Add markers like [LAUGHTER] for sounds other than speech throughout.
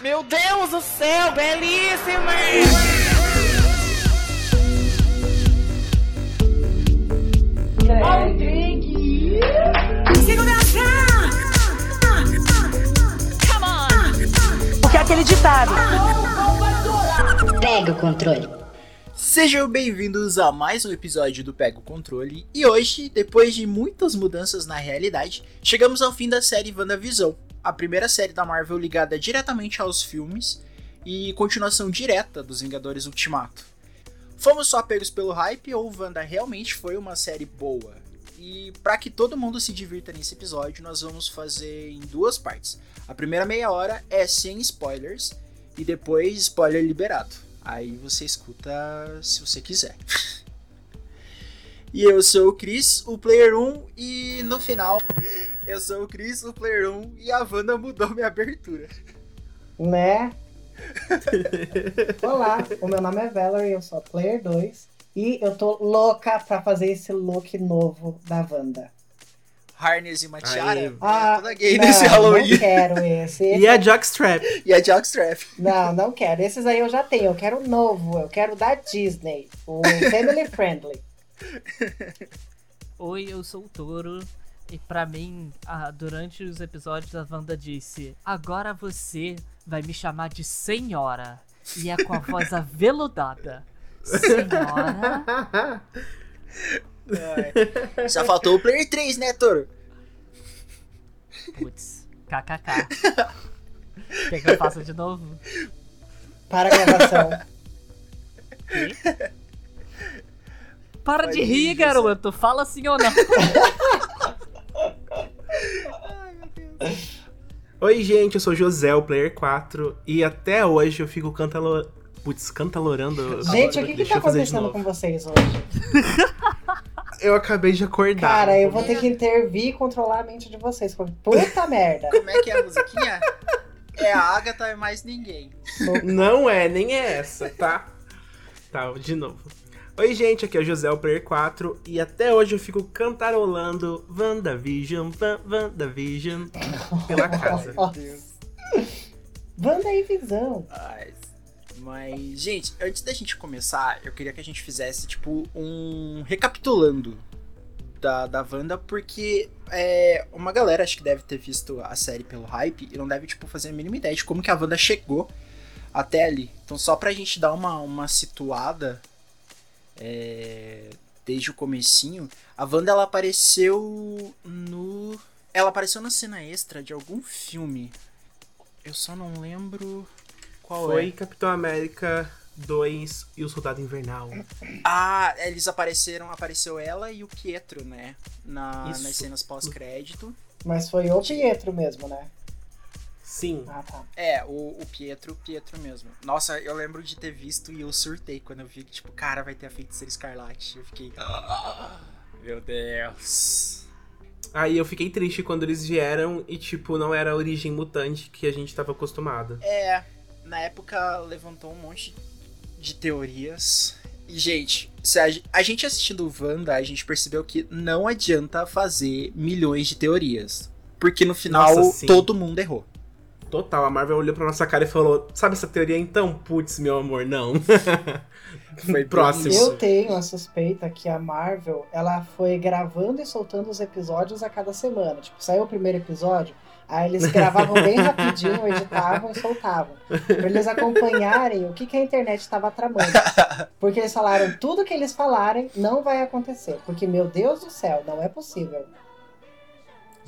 Meu Deus do céu, belíssima! O que é aquele ditado? Pega o controle. Sejam bem-vindos a mais um episódio do Pega o Controle. E hoje, depois de muitas mudanças na realidade, chegamos ao fim da série WandaVision, a primeira série da Marvel ligada diretamente aos filmes e continuação direta dos Vingadores Ultimato. Fomos só pegos pelo hype ou Wanda realmente foi uma série boa? E para que todo mundo se divirta nesse episódio, nós vamos fazer em duas partes. A primeira meia hora é sem spoilers e depois spoiler liberado. Aí você escuta se você quiser. [LAUGHS] e eu sou o Chris, o Player 1, e no final, eu sou o Chris, o Player 1, e a Wanda mudou minha abertura. Né? Olá, o meu nome é Valerie, eu sou a Player 2 e eu tô louca pra fazer esse look novo da Wanda. Harness e uma tiara. É Ah, toda gay não, nesse Halloween. Não quero esse. E a Jockstrap. E a Jockstrap. Não, não quero. Esses aí eu já tenho. Eu quero um novo. Eu quero da Disney. O Family Friendly. Oi, eu sou o Toro. E pra mim, ah, durante os episódios, a Wanda disse: Agora você vai me chamar de Senhora. E é com a voz [LAUGHS] aveludada. Senhora. Só faltou o Player 3, né, Toro? Putz, kkk. Quer que eu faça de novo? Para a gravação. Para Pode de ir, rir, garoto. Fala sim ou não. Oi, gente, eu sou José, o Player 4, e até hoje eu fico cantalo... Putz, cantalorando. Gente, o que, que tá acontecendo com vocês hoje? [LAUGHS] Eu acabei de acordar. Cara, eu vou ter que intervir e controlar a mente de vocês. Puta [LAUGHS] merda. Como é que é a musiquinha? É a Agatha e mais ninguém. Não é, nem é essa, tá? Tá, de novo. Oi, gente, aqui é o José, o Player 4, e até hoje eu fico cantarolando WandaVision, Van- WandaVision pela [LAUGHS] casa. Meu Deus. Wanda e Visão. Ai, Mas, gente, antes da gente começar, eu queria que a gente fizesse, tipo, um recapitulando da, da Wanda, porque é, uma galera acho que deve ter visto a série pelo hype e não deve, tipo, fazer a mínima ideia de como que a Wanda chegou até ali. Então, só pra gente dar uma, uma situada é, desde o comecinho, a Wanda, ela apareceu no... Ela apareceu na cena extra de algum filme. Eu só não lembro qual é. Foi Capitão América 2 e o Soldado Invernal. Ah, eles apareceram, apareceu ela e o Pietro, né? Na, Isso. nas cenas pós-crédito. Mas foi o Pietro mesmo, né? Sim. Ah, tá. É, o, o Pietro, o Pietro mesmo. Nossa, eu lembro de ter visto e eu surtei quando eu vi que, tipo, cara, vai ter a feiticeira escarlate. Eu fiquei. "Ah, Meu Deus. Aí eu fiquei triste quando eles vieram e, tipo, não era a origem mutante que a gente tava acostumado. É, na época levantou um monte de teorias. E, gente, se a, ge- a gente assistindo o Wanda, a gente percebeu que não adianta fazer milhões de teorias. Porque no final Nossa, todo mundo errou. Total, a Marvel olhou pra nossa cara e falou: Sabe essa teoria então? Putz, meu amor, não. [LAUGHS] Foi Próximo. Eu tenho a suspeita que a Marvel, ela foi gravando e soltando os episódios a cada semana. Tipo, saiu o primeiro episódio, aí eles [LAUGHS] gravavam bem rapidinho, editavam e soltavam. Pra eles acompanharem o que, que a internet estava tramando. Porque eles falaram, tudo que eles falarem não vai acontecer. Porque, meu Deus do céu, não é possível.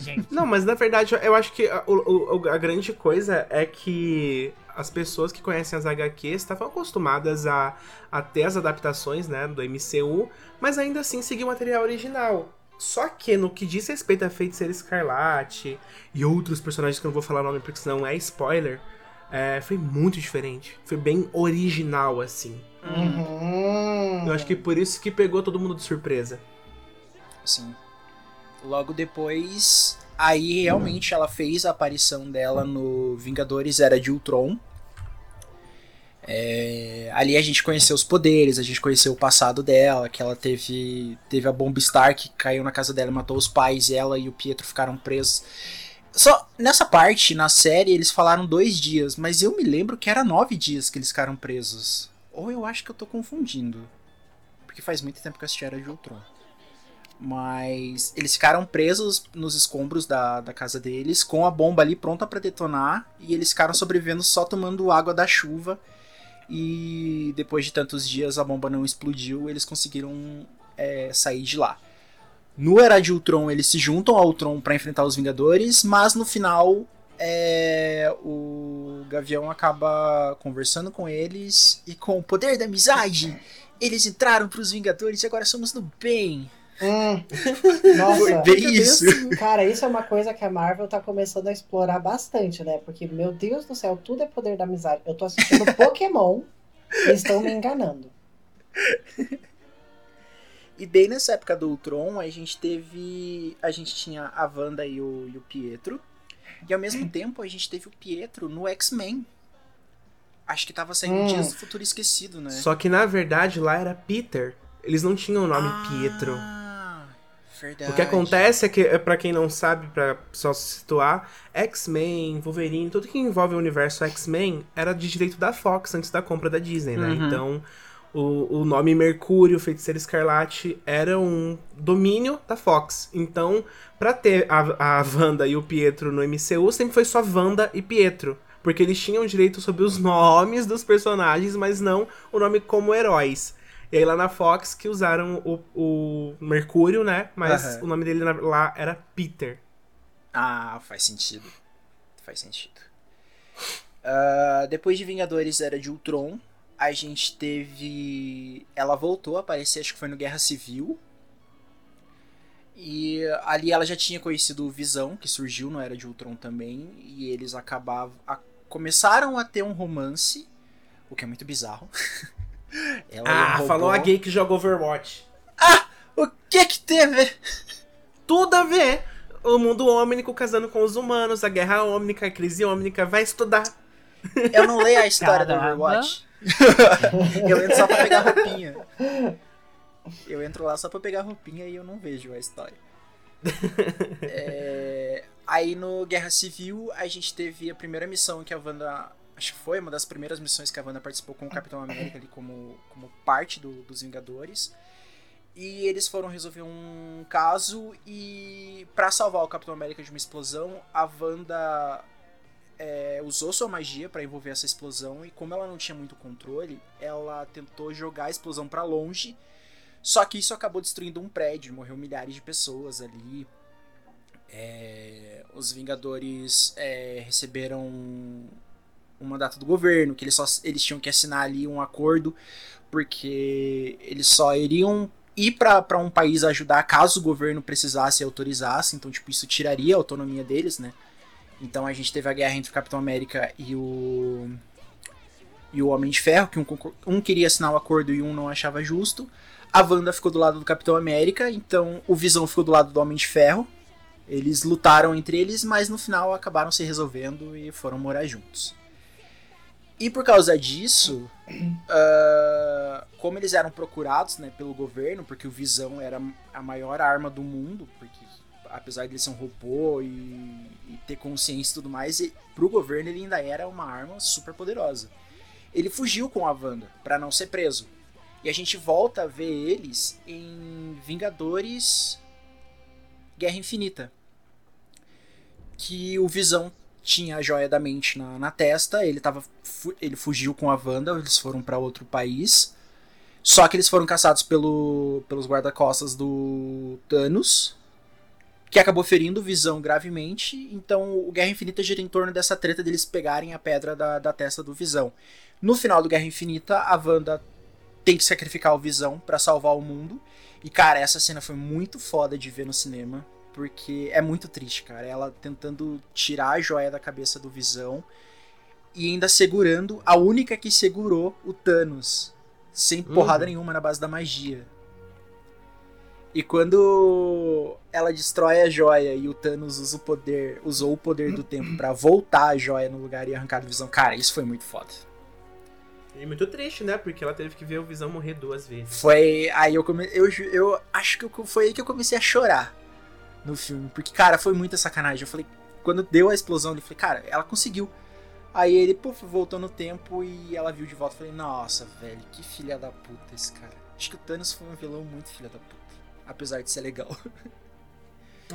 Gente, Não, mas na verdade eu acho que a, o- o- a grande coisa é que as pessoas que conhecem as HQs estavam acostumadas a, a ter as adaptações né, do MCU, mas ainda assim seguir o material original. Só que no que diz respeito a Feiticeira Escarlate e outros personagens que eu não vou falar nome porque senão é spoiler, é, foi muito diferente. Foi bem original, assim. Uhum. Eu acho que por isso que pegou todo mundo de surpresa. Sim. Logo depois, aí realmente ela fez a aparição dela no Vingadores Era de Ultron. É, ali a gente conheceu os poderes, a gente conheceu o passado dela, que ela teve teve a bomba Star que caiu na casa dela e matou os pais, ela e o Pietro ficaram presos. Só nessa parte, na série, eles falaram dois dias, mas eu me lembro que era nove dias que eles ficaram presos. Ou eu acho que eu tô confundindo. Porque faz muito tempo que eu assisti Era de Ultron. Mas eles ficaram presos nos escombros da, da casa deles, com a bomba ali pronta para detonar, e eles ficaram sobrevivendo só tomando água da chuva. E depois de tantos dias a bomba não explodiu, eles conseguiram é, sair de lá. No Era de Ultron, eles se juntam ao Ultron para enfrentar os Vingadores, mas no final é, o Gavião acaba conversando com eles e com o poder da amizade, eles entraram para os Vingadores e agora somos do bem. Hum, [LAUGHS] Foi nossa, bem isso. cara, isso é uma coisa que a Marvel tá começando a explorar bastante, né? Porque, meu Deus do céu, tudo é poder da amizade. Eu tô assistindo [LAUGHS] Pokémon e estão me enganando. E bem nessa época do Ultron, a gente teve. A gente tinha a Wanda e o, e o Pietro. E ao mesmo tempo a gente teve o Pietro no X-Men. Acho que tava saindo Hum. Dias do Futuro Esquecido, né? Só que na verdade lá era Peter. Eles não tinham o nome Pietro. Verdade. O que acontece é que, é para quem não sabe, pra só se situar, X-Men, Wolverine, tudo que envolve o universo X-Men era de direito da Fox antes da compra da Disney, né? Uhum. Então, o, o nome Mercúrio, Feiticeiro Escarlate, era um domínio da Fox. Então, pra ter a, a Wanda e o Pietro no MCU, sempre foi só Wanda e Pietro. Porque eles tinham direito sobre os [LAUGHS] nomes dos personagens, mas não o nome como heróis. E aí lá na Fox que usaram o, o Mercúrio, né? Mas Aham. o nome dele lá era Peter. Ah, faz sentido. Faz sentido. Ah, depois de Vingadores Era de Ultron, a gente teve. Ela voltou a aparecer, acho que foi no Guerra Civil. E ali ela já tinha conhecido o Visão, que surgiu no Era de Ultron também. E eles acabavam. a- começaram a ter um romance, o que é muito bizarro. [LAUGHS] [LAUGHS] Ela um Ah, robô. falou a gay que joga Overwatch. O que que teve? [LAUGHS] Tudo a ver. O mundo ômnico casando com os humanos, a guerra ômnica, a crise ômnica, vai estudar. [LAUGHS] Eu não leio a história do Caramba. Overwatch. eu entro só pra pegar roupinha. Eu entro lá só pra pegar roupinha e eu não vejo a história. É, Aí no Guerra Civil a gente teve a primeira missão que a Wanda. Acho que foi uma das primeiras missões que a Wanda participou com o Capitão América ali como, como parte do- dos Vingadores. E eles foram resolver um caso e pra salvar o Capitão América de uma explosão, a Wanda é, usou sua magia pra envolver essa explosão e como ela não tinha muito controle, ela tentou jogar a explosão pra longe. Só que isso acabou destruindo um prédio, morreu milhares de pessoas ali. É, os Vingadores é, receberam um mandato do governo, que eles, só, eles tinham que assinar ali um acordo, porque eles só iriam ir para um país ajudar caso o governo precisasse e autorizasse, então tipo, isso tiraria a autonomia deles, né? Então a gente teve a guerra entre o Capitão América e o e o Homem de Ferro, que um, um queria assinar o acordo e um não achava justo. A Wanda ficou do lado do Capitão América, então o Visão ficou do lado do Homem de Ferro. Eles lutaram entre eles, mas no final acabaram se resolvendo e foram morar juntos. E por causa disso, ah, como eles eram procurados né, pelo governo, porque o Visão era a maior arma do mundo, porque apesar de ele ser um robô e, e ter consciência e tudo mais, e, pro governo ele ainda era uma arma super poderosa. Ele fugiu com a Wanda para não ser preso. E a gente volta a ver eles em Vingadores Guerra Infinita. Que o Visão tinha a joia da mente na, na testa, ele, tava, fu- ele fugiu com a Wanda, eles foram para outro país. Só que eles foram caçados pelo, pelos guarda-costas do Thanos, que acabou ferindo Visão gravemente. Então o Guerra Infinita gira em torno dessa treta deles pegarem a pedra da, da testa do Visão. No final do Guerra Infinita, a Wanda tem que sacrificar o Visão para salvar o mundo. E cara, essa cena foi muito foda de ver no cinema, porque é muito triste, cara. Ela tentando tirar a joia da cabeça do Visão e ainda segurando a única que segurou o Thanos, sem porrada Uhum. nenhuma na base da magia. E quando ela destrói a joia e o Thanos usa o poder, usou o poder do tempo pra voltar a joia no lugar e arrancar a visão, cara, isso foi muito foda. E muito triste, né? Porque ela teve que ver o Visão morrer duas vezes. Foi aí eu come... eu, eu acho que foi aí que eu comecei a chorar no filme, porque cara, foi muita sacanagem. Eu falei, quando deu a explosão, ele falei, cara, ela conseguiu. Aí ele, puf, voltou no tempo e ela viu de volta. Falei, nossa, velho, que filha da puta esse cara. Acho que o Thanos foi um vilão muito filha da puta. Apesar de ser legal. [LAUGHS]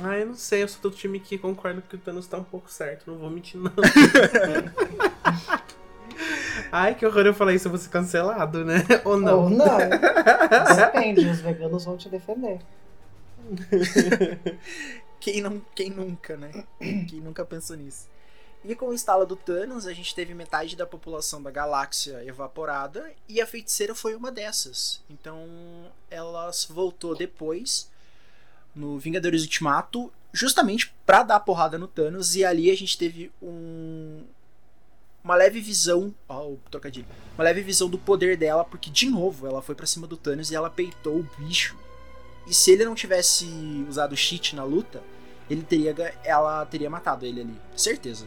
Ah, eu não sei, eu sou do time que concorda que o Thanos tá um pouco certo, não vou mentir não. [LAUGHS] Ai, que horror eu falar isso, eu vou ser cancelado, né? [LAUGHS] Ou não? Ou não. Depende, os veganos vão te defender. [LAUGHS] quem, não, quem nunca, né? Quem nunca pensou nisso? E com o instalo do Thanos, a gente teve metade da população da galáxia evaporada e a feiticeira foi uma dessas. Então ela voltou depois no Vingadores Ultimato, justamente pra dar porrada no Thanos, e ali a gente teve um. Uma leve visão. Ó, o trocadilho. Uma leve visão do poder dela, porque, de novo, ela foi para cima do Thanos e ela peitou o bicho. E se ele não tivesse usado cheat na luta, ele teria, ela teria matado ele ali. Certeza.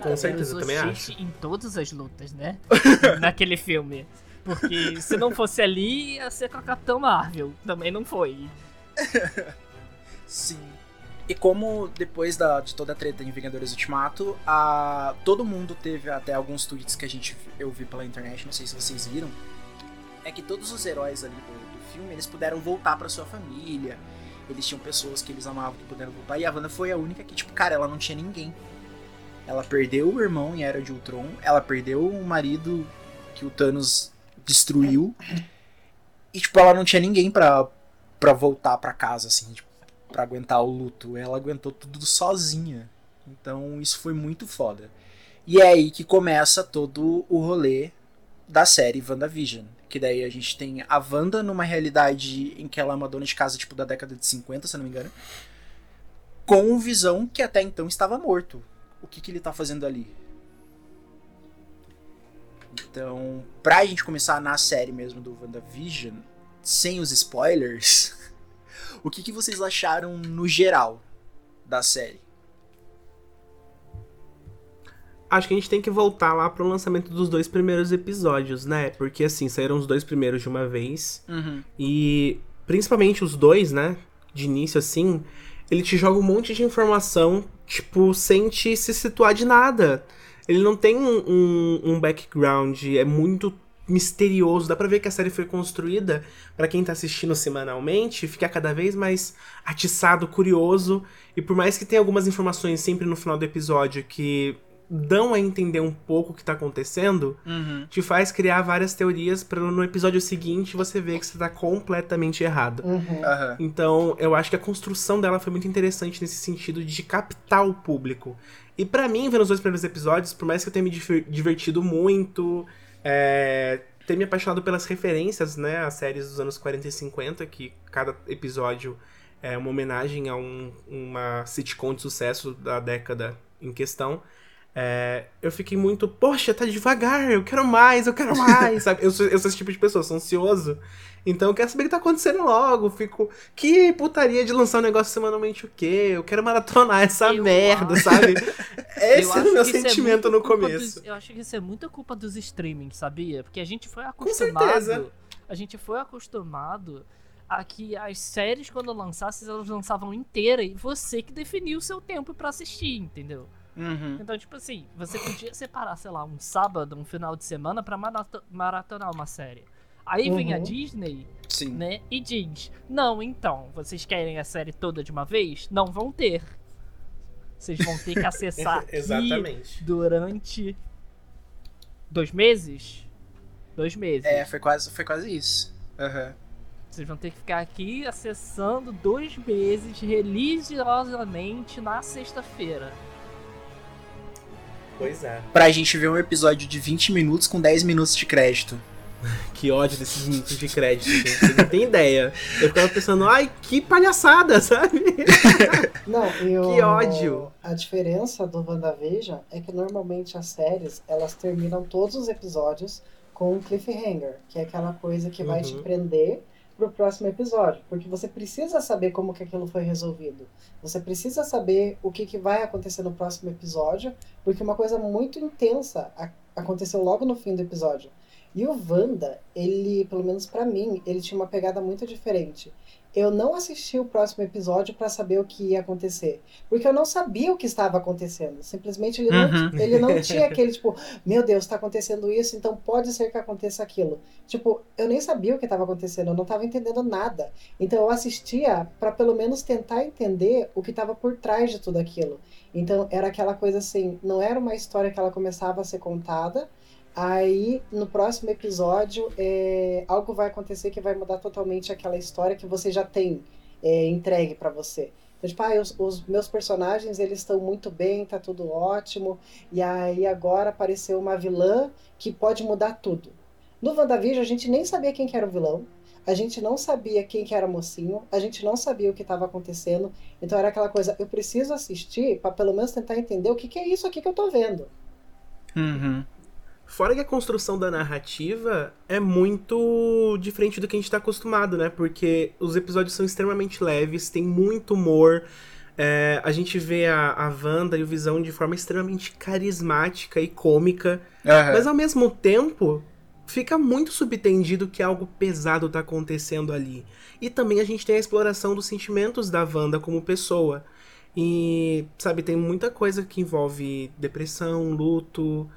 Com certeza, eu também acho. Em todas as lutas, né? [LAUGHS] Naquele filme. Porque se não fosse ali, ia ser com a Capitã Marvel. Também não foi. [LAUGHS] Sim. E como depois da, de toda a treta em Vingadores Ultimato, a, todo mundo teve até alguns tweets que a gente eu vi pela internet, não sei se vocês viram, é que todos os heróis ali do filme, eles puderam voltar para sua família. Eles tinham pessoas que eles amavam que puderam voltar. E a Wanda foi a única que, tipo, cara, ela não tinha ninguém. Ela perdeu o irmão em Era de Ultron, ela perdeu o marido que o Thanos destruiu. E, tipo, ela não tinha ninguém pra, pra voltar pra casa, assim, tipo, pra aguentar o luto. Ela aguentou tudo sozinha. Então, isso foi muito foda. E é aí que começa todo o rolê da série WandaVision. Daí a gente tem a Wanda numa realidade em que ela é uma dona de casa, tipo, da década de 50, se não me engano. Com o Visão que até então estava morto. O que, que ele tá fazendo ali? Então, pra gente começar na série mesmo do WandaVision, sem os spoilers, [LAUGHS] o que, que vocês acharam no geral da série? Acho que a gente tem que voltar lá pro lançamento dos dois primeiros episódios, né? Porque assim, saíram os dois primeiros de uma vez. Uhum. E principalmente os dois, né? De início, assim, ele te joga um monte de informação, tipo, sem te se situar de nada. Ele não tem um, um, um background, é muito misterioso. Dá pra ver que a série foi construída para quem tá assistindo semanalmente ficar cada vez mais atiçado, curioso. E por mais que tenha algumas informações sempre no final do episódio que dão a entender um pouco o que tá acontecendo, Uhum. te faz criar várias teorias para no episódio seguinte você ver que você tá completamente errado. Uhum. Aham. Então, eu acho que a construção dela foi muito interessante nesse sentido de captar o público. E pra mim, vendo os dois primeiros episódios, por mais que eu tenha me diver- divertido muito, é, ter me apaixonado pelas referências, né, às séries dos anos 40 e 50, que cada episódio é uma homenagem a um- uma sitcom de sucesso da década em questão. É, eu fiquei muito, poxa, tá devagar, eu quero mais, eu quero mais, sabe? Eu sou, eu sou esse tipo de pessoa, sou ansioso. Então eu quero saber o que tá acontecendo logo. Fico, que putaria de lançar um negócio semanalmente o quê? Eu quero maratonar essa Eu merda, [LAUGHS] acho- sabe? Esse era acho o meu é sentimento muito no começo. dos- eu acho que isso é muita culpa dos streamings, sabia? Porque a gente foi certeza. acostumado. A gente foi acostumado a que as séries, quando lançassem, elas lançavam inteira e você que definiu o seu tempo pra assistir, entendeu? Uhum. Então, tipo assim, você podia separar, sei lá, um sábado, um final de semana pra marato- maratonar uma série. Aí vem a Uhum. Disney, Sim. né, e diz: Não, então, vocês querem a série toda de uma vez? Não vão ter. Vocês vão ter que [LAUGHS] acessar Exatamente. durante dois meses? Dois meses. É, foi quase, foi quase isso. Aham. Vocês vão ter que ficar aqui acessando dois meses religiosamente na sexta-feira. Pois é. Pra gente ver um episódio de 20 minutos com 10 minutos de crédito. [LAUGHS] Que ódio desses minutos de crédito, gente. Você não tem ideia. Eu ficava pensando, ai, que palhaçada, [LAUGHS] sabe? Não, e o- Que ódio. A diferença do WandaVision é que normalmente as séries, elas terminam todos os episódios com um cliffhanger, que é aquela coisa que vai te Uhum. Prender pro próximo episódio, porque você precisa saber como que aquilo foi resolvido. Você precisa saber o que, que vai acontecer no próximo episódio, porque uma coisa muito intensa aconteceu logo no fim do episódio. E o Wanda, ele, pelo menos pra mim, ele tinha uma pegada muito diferente. Eu não assisti o próximo episódio para saber o que ia acontecer. Porque eu não sabia o que estava acontecendo. Simplesmente ele não, Uhum. ele não [LAUGHS] tinha aquele, tipo, meu Deus, está acontecendo isso, então pode ser que aconteça aquilo. Tipo, eu nem sabia o que estava acontecendo, eu não estava entendendo nada. Então eu assistia para pelo menos tentar entender o que estava por trás de tudo aquilo. Então era aquela coisa assim, não era uma história que ela começava a ser contada. Aí, no próximo episódio, é, algo vai acontecer que vai mudar totalmente aquela história que você já tem é, entregue pra você. Então, tipo, ah, os, os meus personagens, eles estão muito bem, tá tudo ótimo. E aí, agora apareceu uma vilã que pode mudar tudo. No WandaVision, a gente nem sabia quem que era o vilão. A gente não sabia quem que era o mocinho. A gente não sabia o que estava acontecendo. Então, era aquela coisa, eu preciso assistir para pelo menos tentar entender o que, que é isso aqui que eu tô vendo. Uhum. Fora que a construção da narrativa é muito diferente do que a gente tá acostumado, né? Porque os episódios são extremamente leves, tem muito humor. é, a gente vê a, a Wanda e o Visão de forma extremamente carismática e cômica. Aham. Mas ao mesmo tempo, fica muito subtendido que algo pesado tá acontecendo ali. E também a gente tem a exploração dos sentimentos da Wanda como pessoa. E, sabe, tem muita coisa que envolve depressão, luto,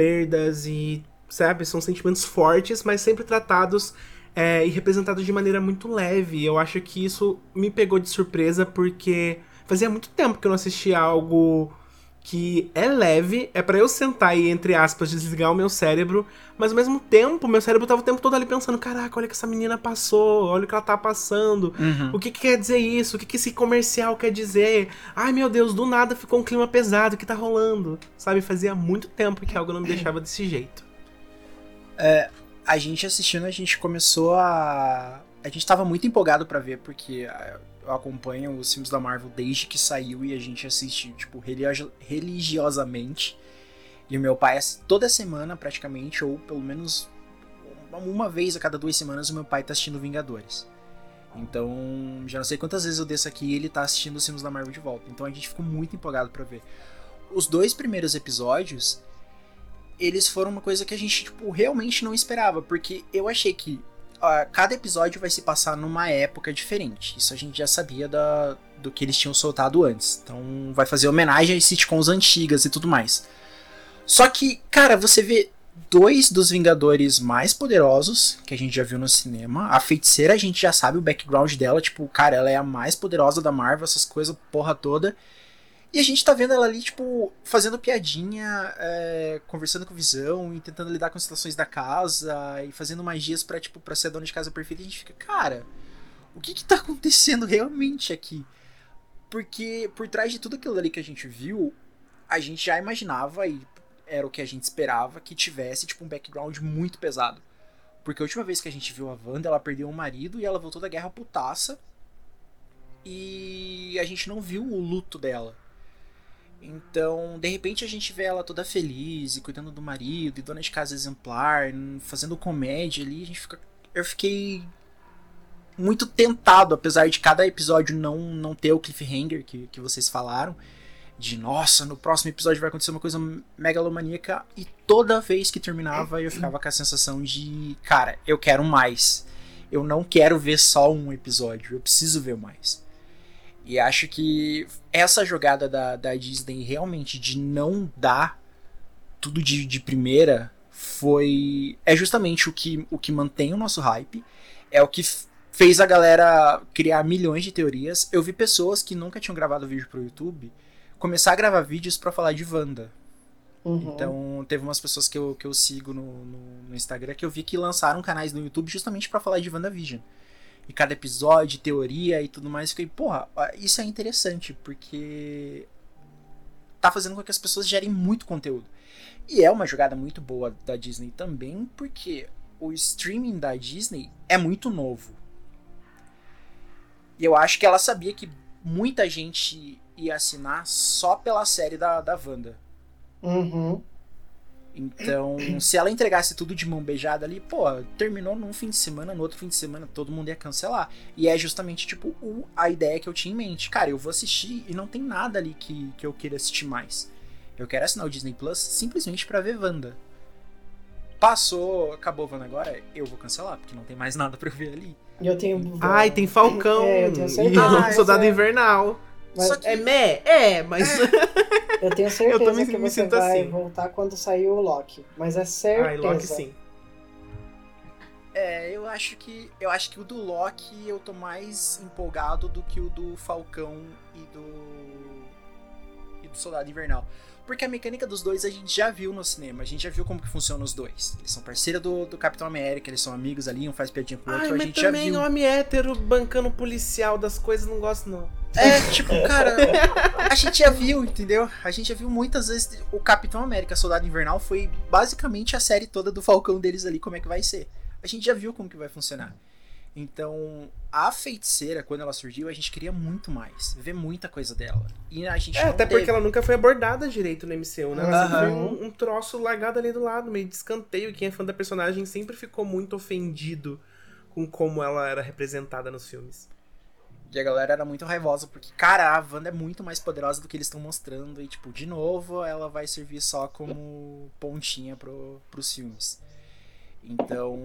perdas e, sabe, são sentimentos fortes, mas sempre tratados é, e representados de maneira muito leve. Eu acho que isso me pegou de surpresa porque fazia muito tempo que eu não assistia algo que é leve, é pra eu sentar e, entre aspas, desligar o meu cérebro, mas ao mesmo tempo, meu cérebro tava o tempo todo ali pensando, caraca, olha o que essa menina passou, olha o que ela tá passando, Uhum. o que, que quer dizer isso, o que, que esse comercial quer dizer, ai meu Deus, do nada ficou um clima pesado, o que tá rolando, sabe, fazia muito tempo que algo não me deixava desse jeito. a gente assistindo, a gente começou a. A gente tava muito empolgado pra ver, porque acompanho os filmes da Marvel desde que saiu e a gente assiste, tipo, religio- religiosamente. E o meu pai, toda semana praticamente, ou pelo menos uma- vez a cada duas semanas, o meu pai tá assistindo Vingadores. Então, já não sei quantas vezes eu desço aqui e ele tá assistindo os filmes da Marvel de volta. Então a gente ficou muito empolgado pra ver. Os dois primeiros episódios, eles foram uma coisa que a gente, tipo, realmente não esperava. Porque eu achei que cada episódio vai se passar numa época diferente. Isso a gente já sabia da, do que eles tinham soltado antes. Então vai fazer homenagem às sitcoms antigas e tudo mais. Só que, cara, você vê dois dos Vingadores mais poderosos que a gente já viu no cinema. A feiticeira, a gente já sabe o background dela. Tipo, cara, ela é a mais poderosa da Marvel, essas coisas, porra toda. E a gente tá vendo ela ali, tipo, fazendo piadinha, é, conversando com visão e tentando lidar com as situações da casa e fazendo magias pra, tipo, pra ser a dona de casa perfeita. E a gente fica, cara, o que que tá acontecendo realmente aqui? Porque por trás de tudo aquilo ali que a gente viu, a gente já imaginava e era o que a gente esperava que tivesse, tipo, um background muito pesado. Porque a última vez que a gente viu a Wanda, ela perdeu um marido e ela voltou da guerra putaça. E a gente não viu o luto dela. Então, de repente a gente vê ela toda feliz e cuidando do marido e dona de casa exemplar, fazendo comédia ali, a gente fica eu fiquei muito tentado, apesar de cada episódio não não ter o cliffhanger que, que vocês falaram, de nossa, no próximo episódio vai acontecer uma coisa megalomaníaca e toda vez que terminava eu ficava com a sensação de, cara, eu quero mais. Eu não quero ver só um episódio, eu preciso ver mais. E acho que essa jogada da, da Disney realmente de não dar tudo de, de primeira foi. É justamente o que, o que mantém o nosso hype. É o que fez a galera criar milhões de teorias. Eu vi pessoas que nunca tinham gravado vídeo pro YouTube começar a gravar vídeos pra falar de Wanda. Uhum. Então, teve umas pessoas que eu, que eu sigo no, no, no Instagram que eu vi que lançaram canais no YouTube justamente pra falar de WandaVision. E cada episódio, teoria e tudo mais. Fiquei, porra, isso é interessante, porque tá fazendo com que as pessoas gerem muito conteúdo. E é uma jogada muito boa da Disney também, porque o streaming da Disney é muito novo. E eu acho que ela sabia que muita gente ia assinar só pela série da, da Wanda. Uhum. Então, se ela entregasse tudo de mão beijada ali, pô, terminou num fim de semana, no outro fim de semana, todo mundo ia cancelar. E é justamente, tipo, o- a ideia que eu tinha em mente. Cara, eu vou assistir e não tem nada ali que, que eu queira assistir mais. Eu quero assinar o Disney Plus simplesmente pra ver Wanda. passou, acabou Wanda agora, eu vou cancelar, porque não tem mais nada pra eu ver ali. E eu tenho. Ai, tem Falcão É, eu tenho e certeza. Ah, Soldado é. Invernal. Mas Só que- É meh? É, mas... [LAUGHS] eu tenho certeza também que me você sinto vai assim. voltar quando sair o Loki. Mas é certeza. Ai, Loki sim. É, eu acho que. Eu acho que o do Loki eu tô mais empolgado do que o do Falcão e do. E do Soldado Invernal. Porque a mecânica dos dois a gente já viu no cinema, a gente já viu como que funciona os dois. Eles são parceiros do, do Capitão América, eles são amigos ali, um faz piadinha com o outro, Ai, a gente já também viu. homem hétero bancando policial das coisas, não gosto não. É, tipo, cara, a gente já viu, entendeu? A gente já viu muitas vezes o Capitão América Soldado Invernal foi basicamente a série toda do Falcão deles ali, como é que vai ser. A gente já viu como que vai funcionar. Então, a feiticeira, quando ela surgiu, a gente queria muito mais, ver muita coisa dela. E a gente É, até teve. porque ela nunca foi abordada direito no MCU, né? Ela sempre foi um, um troço largado ali do lado, meio de escanteio. Quem é fã da personagem sempre ficou muito ofendido com como ela era representada nos filmes. E a galera era muito raivosa, porque, cara, a Wanda é muito mais poderosa do que eles estão mostrando. E, tipo, de novo, ela vai servir só como pontinha pro, pros filmes. Então,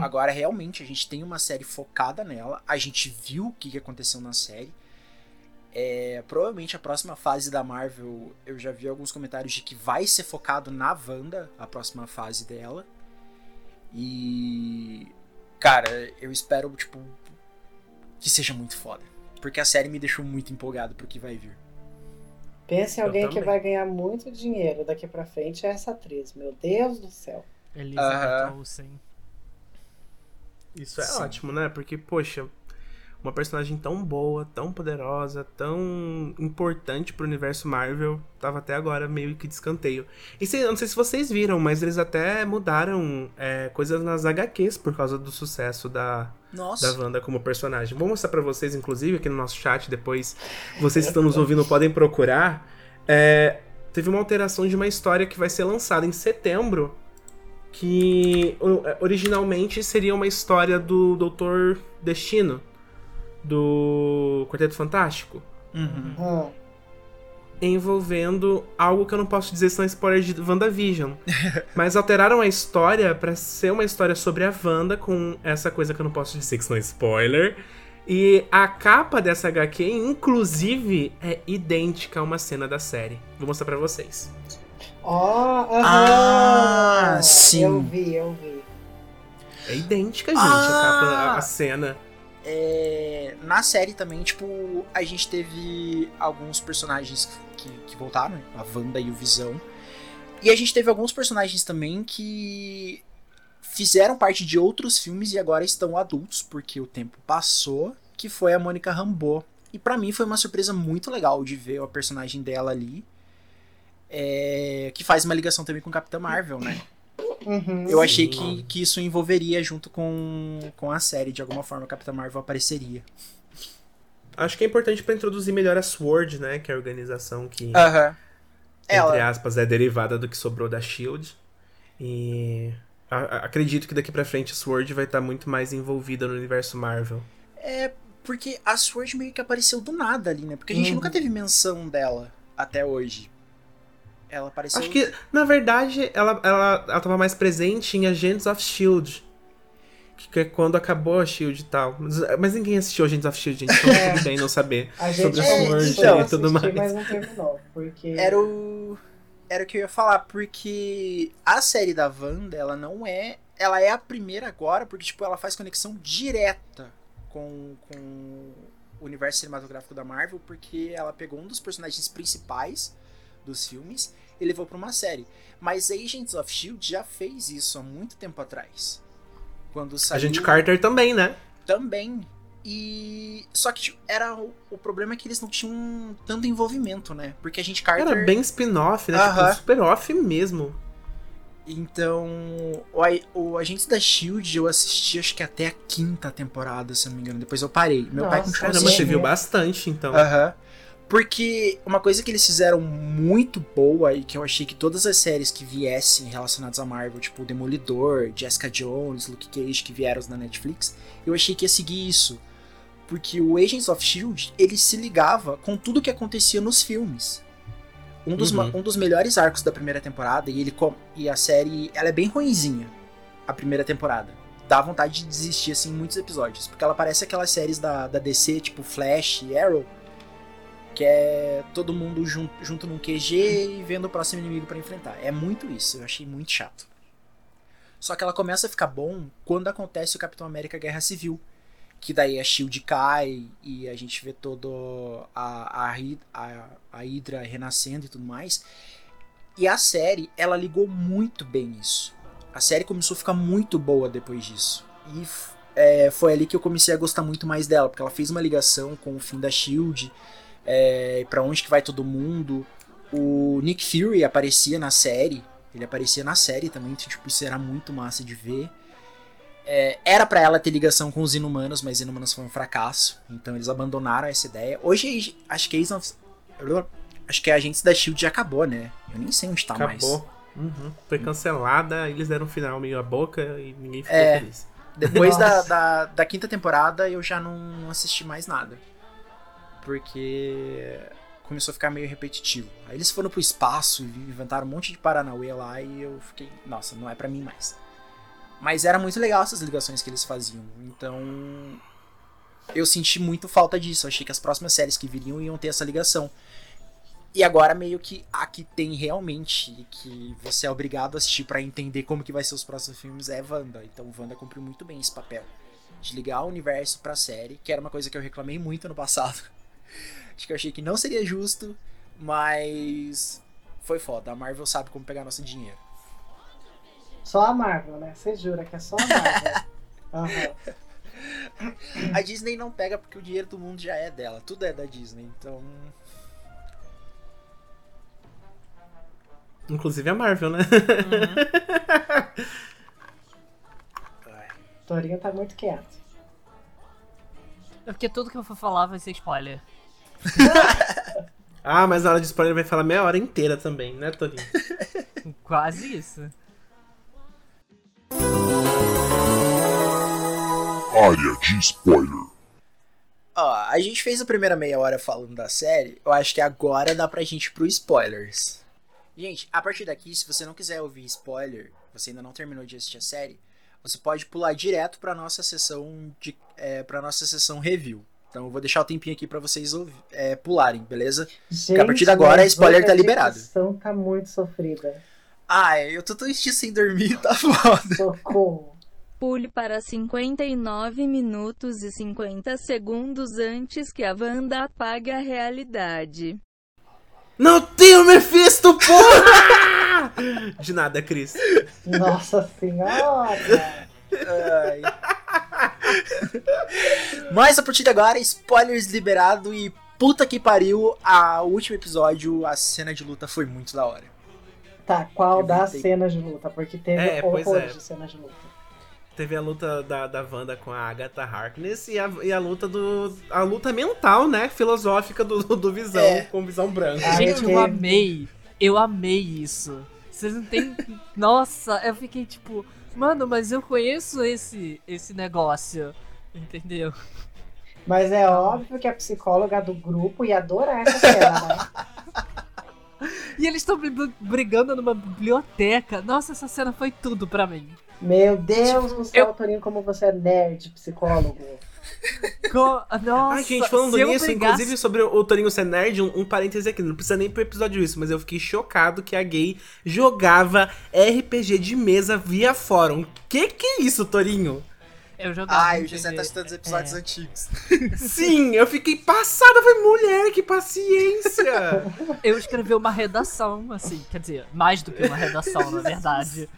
agora realmente a gente tem uma série focada nela. A gente viu o que aconteceu na série. É, provavelmente a próxima fase da Marvel, eu já vi alguns comentários de que vai ser focado na Wanda, a próxima fase dela. E. Cara, eu espero, tipo, que seja muito foda. Porque a série me deixou muito empolgado pro que vai vir. Pense em alguém que vai ganhar muito dinheiro daqui pra frente, é essa atriz. Meu Deus do céu. Elizabeth Aham. Olsen. Isso é Sim. ótimo, né? Porque, poxa, uma personagem tão boa, tão poderosa, tão importante pro universo Marvel, tava até agora meio que de escanteio. E se, eu não sei se vocês viram, mas eles até mudaram é, coisas nas HQs por causa do sucesso da, Nossa. da Wanda como personagem. Vou mostrar pra vocês, inclusive, aqui no nosso chat, depois vocês que estão nos ouvindo podem procurar. É, teve uma alteração de uma história que vai ser lançada em setembro, que o- originalmente seria uma história do Doutor Destino, do Quarteto Fantástico, Uhum. Hum. envolvendo algo que eu não posso dizer são spoilers de WandaVision. [LAUGHS] Mas alteraram a história pra ser uma história sobre a Wanda com essa coisa que eu não posso dizer que são spoiler. E a capa dessa HQ, inclusive, é idêntica a uma cena da série. Vou mostrar pra vocês. Ó, aham. Ah, sim. Eu vi, eu vi. É idêntica, gente, a Ah! capa, a- a cena. É, na série também, tipo, a gente teve alguns personagens que, que voltaram, né? a Wanda e o Visão. E a gente teve alguns personagens também que fizeram parte de outros filmes e agora estão adultos, porque o tempo passou, que foi a Mônica Rambeau. E pra mim foi uma surpresa muito legal de ver a personagem dela ali. É, que faz uma ligação também com Capitã Marvel, né? Uhum. Eu achei Sim. que, que isso envolveria junto com, com a série, de alguma forma a Capitã Marvel apareceria. Acho que é importante pra introduzir melhor a SWORD, né? Que é a organização que, Aham. entre Ela, aspas, é derivada do que sobrou da SHIELD. E a- a- acredito que daqui pra frente a SWORD vai estar muito mais envolvida no universo Marvel. é porque a Sword meio que apareceu do nada ali, né? Porque a gente Uhum. nunca teve menção dela até hoje. Ela apareceu. Acho que, na verdade, ela, ela, ela tava mais presente em Agents of S.H.I.E.L.D. Que é quando acabou a S.H.I.E.L.D. e tal. Mas, mas ninguém assistiu Agents of S.H.I.E.L.D., gente. Então É. tudo bem não saber. A sobre gente a começou Sword a e tudo mais. Mas não terminou, porque... Era o. Era o que eu ia falar, porque a série da Wanda, ela não é. Ela é a primeira agora, porque, tipo, ela faz conexão direta com, com o universo cinematográfico da Marvel, porque ela pegou um dos personagens principais dos filmes e levou pra uma série. Mas Agents of Shield já fez isso há muito tempo atrás. Quando A saiu gente Carter também, né? também. E. Só que tipo, era o, o problema é que eles não tinham tanto envolvimento, né? Porque a gente Carter. Era bem spin-off, né? Aham. Tipo, super off mesmo. Então, o, A- o Agentes da Shield eu assisti acho que até a quinta temporada, se eu não me engano. Depois eu parei. Meu pai Nossa, continuou Caramba, você viu bastante, então. Aham. Porque uma coisa que eles fizeram muito boa e que eu achei que todas as séries que viessem relacionadas a Marvel, tipo Demolidor, Jessica Jones, Luke Cage, que vieram na Netflix, eu achei que ia seguir isso. Porque o Agents of Shield, ele se ligava com tudo que acontecia nos filmes. Um dos, Uhum. um dos melhores arcos da primeira temporada, e ele e a série, ela é bem ruinzinha. a primeira temporada. Dá vontade de desistir, assim, em muitos episódios. Porque ela parece aquelas séries da, da DC, tipo Flash e Arrow, que é todo mundo junto, junto num QG e vendo o próximo inimigo para enfrentar. É muito isso, eu achei muito chato. Só que ela começa a ficar bom quando acontece o Capitão América Guerra Civil. Que daí a Shield cai e a gente vê todo a, a, a, a Hydra renascendo e tudo mais. E a série, ela ligou muito bem isso. A série começou a ficar muito boa depois disso. E é, foi ali que eu comecei a gostar muito mais dela, porque ela fez uma ligação com o fim da Shield, é, para onde que vai todo mundo. O Nick Fury aparecia na série, ele aparecia na série também, então, tipo, isso era muito massa de ver. É, era para ela ter ligação com os Inumanos, mas os Inumanos foi um fracasso, então eles abandonaram essa ideia. Hoje, acho que Agents of... Acho que a Agentes da SHIELD já acabou, né? Eu nem sei onde tá acabou. mais. Acabou. Uhum. Foi cancelada, eles deram um final meio a boca e ninguém ficou É. feliz. Depois da, da, da quinta temporada eu já não assisti mais nada. Porque começou a ficar meio repetitivo. Aí eles foram pro espaço e inventaram um monte de Paranauê lá e eu fiquei, nossa, não é pra mim mais. Mas era muito legal essas ligações que eles faziam. Então eu senti muito falta disso. Achei que as próximas séries que viriam iam ter essa ligação. E agora meio que a que tem realmente que você é obrigado a assistir pra entender como que vai ser os próximos filmes é Wanda. Então Wanda cumpriu muito bem esse papel de ligar o universo pra série, que era uma coisa que eu reclamei muito no passado. [LAUGHS] Acho que eu achei que não seria justo, mas foi foda. A Marvel sabe como pegar nosso dinheiro. Só a Marvel, né? Você jura que é só a Marvel. Aham. [LAUGHS] A Disney não pega porque o dinheiro do mundo já é dela. Tudo é da Disney, então. Inclusive a Marvel, né? ai. Torinho tá muito quieto. É porque tudo que eu for falar vai ser spoiler. [LAUGHS] ah, mas na hora de spoiler vai falar meia hora inteira também, né, Torinho? [LAUGHS] Quase isso. Área de spoiler. Ó, a gente fez a primeira meia hora falando da série. Eu acho que agora dá pra gente ir pro spoilers. Gente, a partir daqui, se você não quiser ouvir spoiler, você ainda não terminou de assistir a série, você pode pular direto pra nossa sessão de, é, pra nossa sessão review. Então eu vou deixar o tempinho aqui pra vocês é, pularem, beleza? Gente, a partir de agora, spoiler tá a liberado. discussão tá muito sofrida. Ai, eu tô tão sem dormir, tá foda. Socorro. Pule para 59 minutos e 50 segundos antes que a Wanda apague a realidade. Não tem o Mephisto, porra! [LAUGHS] De nada, Cris. Nossa senhora. Ai. [LAUGHS] Mas a partir de agora, spoilers liberado e puta que pariu, a, o último episódio, a cena de luta foi muito da hora. Tá, qual Eu das tentei. cenas de luta? Porque teve É, horrores é. de cenas de luta. Teve a luta da, da Wanda com a Agatha Harkness e a, e a luta do. A luta mental, né? Filosófica do, do Visão, É. com visão branca. Ah, Gente, eu amei. Eu amei isso. Vocês não tem. [LAUGHS] Nossa, eu fiquei tipo, mano, mas eu conheço esse, esse negócio. Entendeu? Mas é óbvio que a psicóloga do grupo ia adorar essa cena, né? [LAUGHS] E eles estão brigando numa biblioteca. Nossa, essa cena foi tudo pra mim. Meu Deus do céu, Eu- Torinho, como você é nerd, psicólogo. Co- Nossa, Ai, gente, falando nisso, brigasse- inclusive sobre o Torinho ser nerd, um, um parêntese aqui, não precisa nem pro episódio isso, mas eu fiquei chocado que a gay jogava RPG de mesa via fórum. Que que é isso, Torinho? Eu jogava. Ai, o. José tá citando os episódios É. antigos. [LAUGHS] Sim, eu fiquei passada, falei, mulher, que paciência! [LAUGHS] Eu escrevi uma redação, assim, quer dizer, mais do que uma redação, na verdade.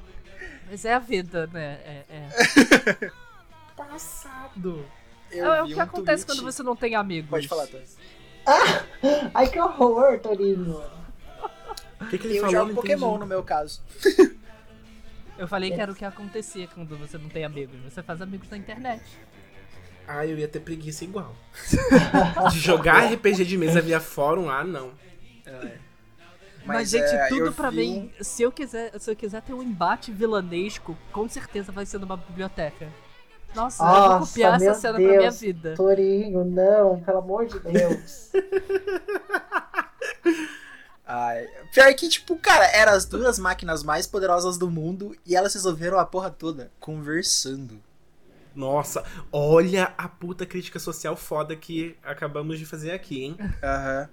[LAUGHS] Mas é a vida, né? É, é. Passado. Eu É, o vi que um acontece tweet- quando você não tem amigos. Pode falar, Tony. Ai, que horror, Torinho. O que, que ele Eu falou? jogo Pokémon entendi. no meu caso. Eu falei que era o que acontecia quando você não tem amigos. Você faz amigos na internet. Ah, eu ia ter preguiça igual. [LAUGHS] De jogar RPG de mesa via fórum, ah, não. Mas, gente, é, tudo pra vi mim, se eu quiser, se eu quiser ter um embate vilanesco, com certeza vai ser numa biblioteca. Nossa, eu vou Nossa, copiar essa cena pra minha Deus. vida. Torinho, não, pelo amor de Deus. [LAUGHS] Ai, pior que, tipo, cara, eram as duas máquinas mais poderosas do mundo e elas resolveram a porra toda conversando. Nossa, olha a puta crítica social foda que acabamos de fazer aqui, hein? Aham.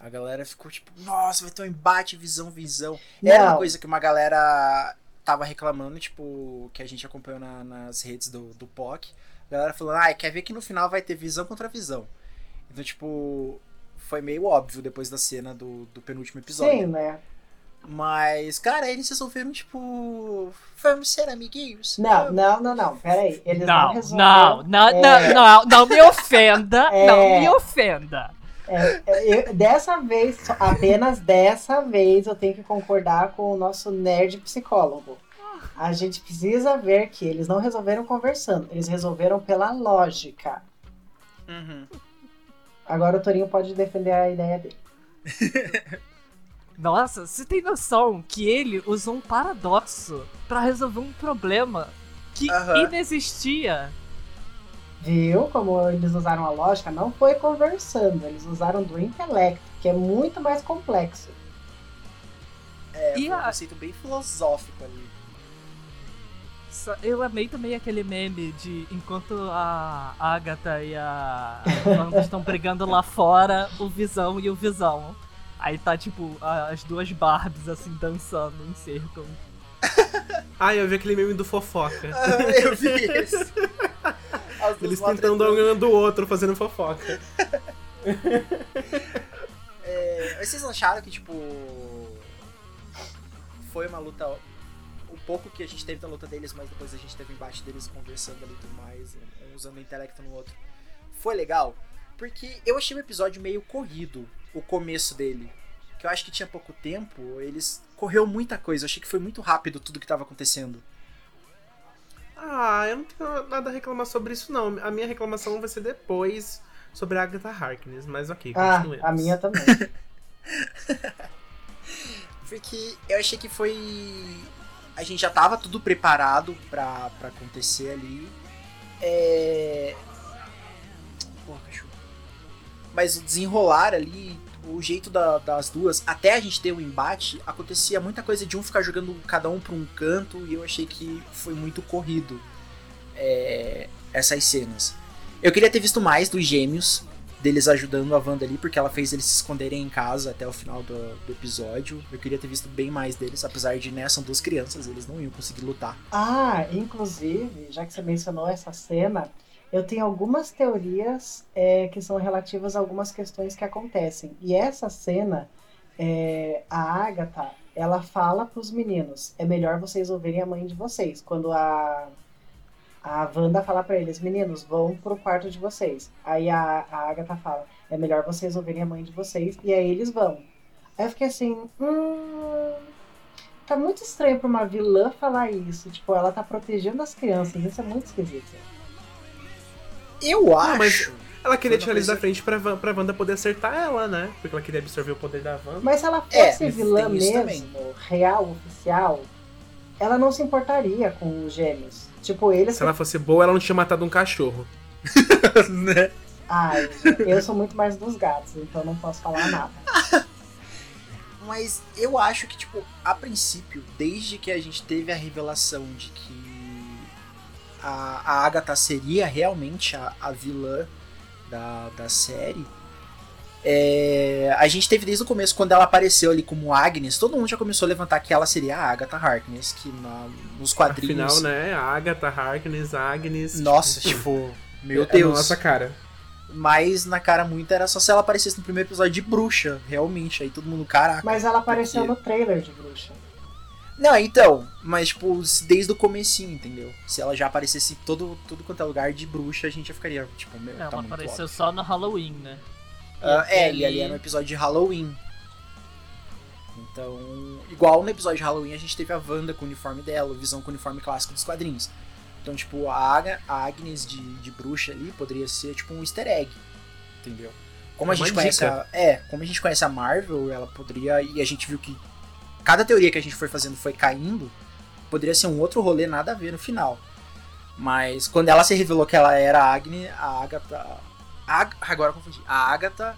A galera ficou tipo, nossa, vai ter um embate, visão, visão. Era uma Não. coisa que uma galera tava reclamando, tipo, que a gente acompanhou na- nas redes do, do POC. A galera falando, ah, quer ver que no final vai ter visão contra visão. Então, tipo, foi meio óbvio depois da cena do, do penúltimo episódio. Sim, né? Mas, cara, eles resolveram, tipo, vamos ser amiguinhos. Não, não, não, não. Pera aí. Eles não, Não, resolveram. não, não, É. não, não, não me ofenda, [LAUGHS] É. não me ofenda. É, é, eu- dessa vez, apenas dessa vez, eu tenho que concordar com o nosso nerd psicólogo. A gente precisa ver que eles não resolveram conversando, eles resolveram pela lógica. Uhum. Agora o Torinho pode defender a ideia dele. [LAUGHS] Nossa, você tem noção que ele usou um paradoxo pra resolver um problema que Aham. inexistia? Viu como eles usaram a lógica? Não foi conversando, eles usaram do intelecto, que é muito mais complexo. É, E foi um a- conceito bem filosófico ali. Eu amei também aquele meme de enquanto a Agatha e a Wanda [LAUGHS] estão brigando lá fora, o Visão e o Visão. Aí tá tipo as duas Barbies assim dançando em círculo. [LAUGHS] Ah, eu vi aquele meme do fofoca. Ah, eu vi esse. [LAUGHS] Eles tentando um do outro, fazendo fofoca. [LAUGHS] É, vocês acharam que, tipo. Foi uma luta. O pouco que a gente teve da luta deles, mas depois a gente teve o embate deles conversando ali e tudo mais, um usando o intelecto no outro. Foi legal, porque eu achei o episódio meio corrido, o começo dele. Que eu acho que tinha pouco tempo, eles. Correu muita coisa, eu achei que foi muito rápido tudo que tava acontecendo. Ah, eu não tenho nada a reclamar sobre isso, não. A minha reclamação vai ser depois sobre a Agatha Harkness, mas ok, Ah, continuemos. a minha também. [LAUGHS] Porque eu achei que foi. A gente já tava tudo preparado pra, pra acontecer ali. É. Porra, cachorro. Mas o desenrolar ali, o jeito da- das duas, até a gente ter o embate, acontecia muita coisa de um ficar jogando cada um pra um canto e eu achei que foi muito corrido é, essas cenas. Eu queria ter visto mais dos gêmeos, deles ajudando a Wanda ali, porque ela fez eles se esconderem em casa até o final do, do episódio. Eu queria ter visto bem mais deles, apesar de, né, são duas crianças, eles não iam conseguir lutar. Ah, inclusive, já que você mencionou essa cena, eu tenho algumas teorias é, que são relativas a algumas questões que acontecem. E essa cena, é, a Agatha, ela fala pros meninos: é melhor vocês ouvirem a mãe de vocês. Quando a, a Wanda fala pra eles: meninos, vão pro quarto de vocês. Aí a, a Agatha fala: é melhor vocês ouvirem a mãe de vocês. E aí eles vão. Aí eu fiquei assim: hum. Tá muito estranho pra uma vilã falar isso. Tipo, ela tá protegendo as crianças. Isso é muito esquisito. Eu acho. mas- Ela queria tirar eles da frente pra, Van- pra Wanda poder acertar ela, né? Porque ela queria absorver o poder da Wanda. Mas se ela É, fosse mas vilã mesmo, real, oficial, ela não se importaria com os gêmeos. Tipo, eles. Se ela fosse boa, ela não tinha matado um cachorro. [LAUGHS] né? Ai, eu sou muito mais dos gatos, então não posso falar nada. [LAUGHS] Mas eu acho que, tipo, a princípio, desde que a gente teve a revelação de que a, a Agatha seria realmente a, a vilã da, da série, é, a gente teve desde o começo, quando ela apareceu ali como Agnes, todo mundo já começou a levantar que ela seria a Agatha Harkness, que na- nos quadrinhos. Afinal, né? A Agatha, Harkness, Agnes. Nossa, tipo, [LAUGHS] tipo, meu é Deus. nossa cara. Mas na cara muito era só se ela aparecesse no primeiro episódio de bruxa, realmente. Aí todo mundo, caraca. Mas ela apareceu Porque- no trailer de bruxa. Não, então, mas tipo, desde o comecinho, entendeu? Se ela já aparecesse todo, tudo quanto é lugar de bruxa, a gente já ficaria, tipo, meu, Ela tá apareceu óbvio. só no Halloween, né? Ah, E é, e ali era no episódio de Halloween. Então, igual no episódio de Halloween, a gente teve a Wanda com o uniforme dela, o Visão com o uniforme clássico dos quadrinhos. Então, tipo, a, a Agnes de, de bruxa ali poderia ser, tipo, um easter egg, entendeu? Como a É uma gente conhece a, É, como a gente conhece a Marvel, ela poderia, e a gente viu que cada teoria que a gente foi fazendo foi caindo, poderia ser um outro rolê nada a ver no final. Mas quando ela se revelou que ela era a Agnes, a Agatha... A, agora eu confundi. A Agatha,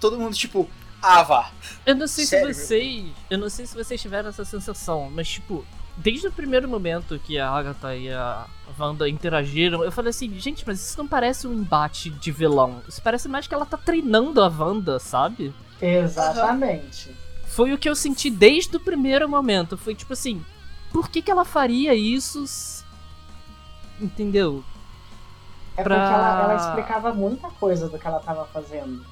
todo mundo tipo, Ah, vá. Eu não sei Sério? se vocês. Eu não sei se vocês tiveram essa sensação, mas tipo, desde o primeiro momento que a Agatha e a Wanda interagiram, eu falei assim, gente, mas isso não parece um embate de vilão. Isso parece mais que ela tá treinando a Wanda, sabe? Exatamente. Foi o que eu senti desde o primeiro momento. Foi tipo assim, por que, que ela faria isso? Entendeu? É Pra- porque ela, ela explicava muita coisa do que ela tava fazendo.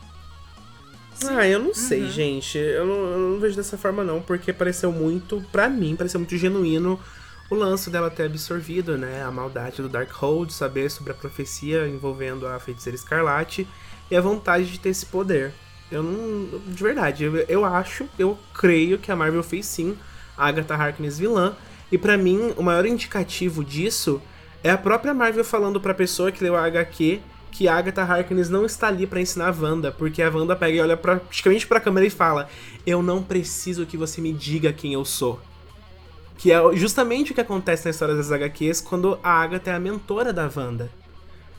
Ah, eu não sei, Uhum. gente. Eu não, eu não vejo dessa forma, não, porque pareceu muito, pra mim, pareceu muito genuíno o lance dela ter absorvido, né? A maldade do Darkhold, saber sobre a profecia envolvendo a feiticeira escarlate e a vontade de ter esse poder. Eu não. De verdade, eu, eu acho, eu creio que a Marvel fez sim a Agatha Harkness vilã. E pra mim, o maior indicativo disso é a própria Marvel falando pra pessoa que leu a HQ que a Agatha Harkness não está ali pra ensinar a Wanda, porque a Wanda pega e olha praticamente pra câmera e fala: Eu não preciso que você me diga quem eu sou. Que é justamente o que acontece na história das HQs quando a Agatha é a mentora da Wanda.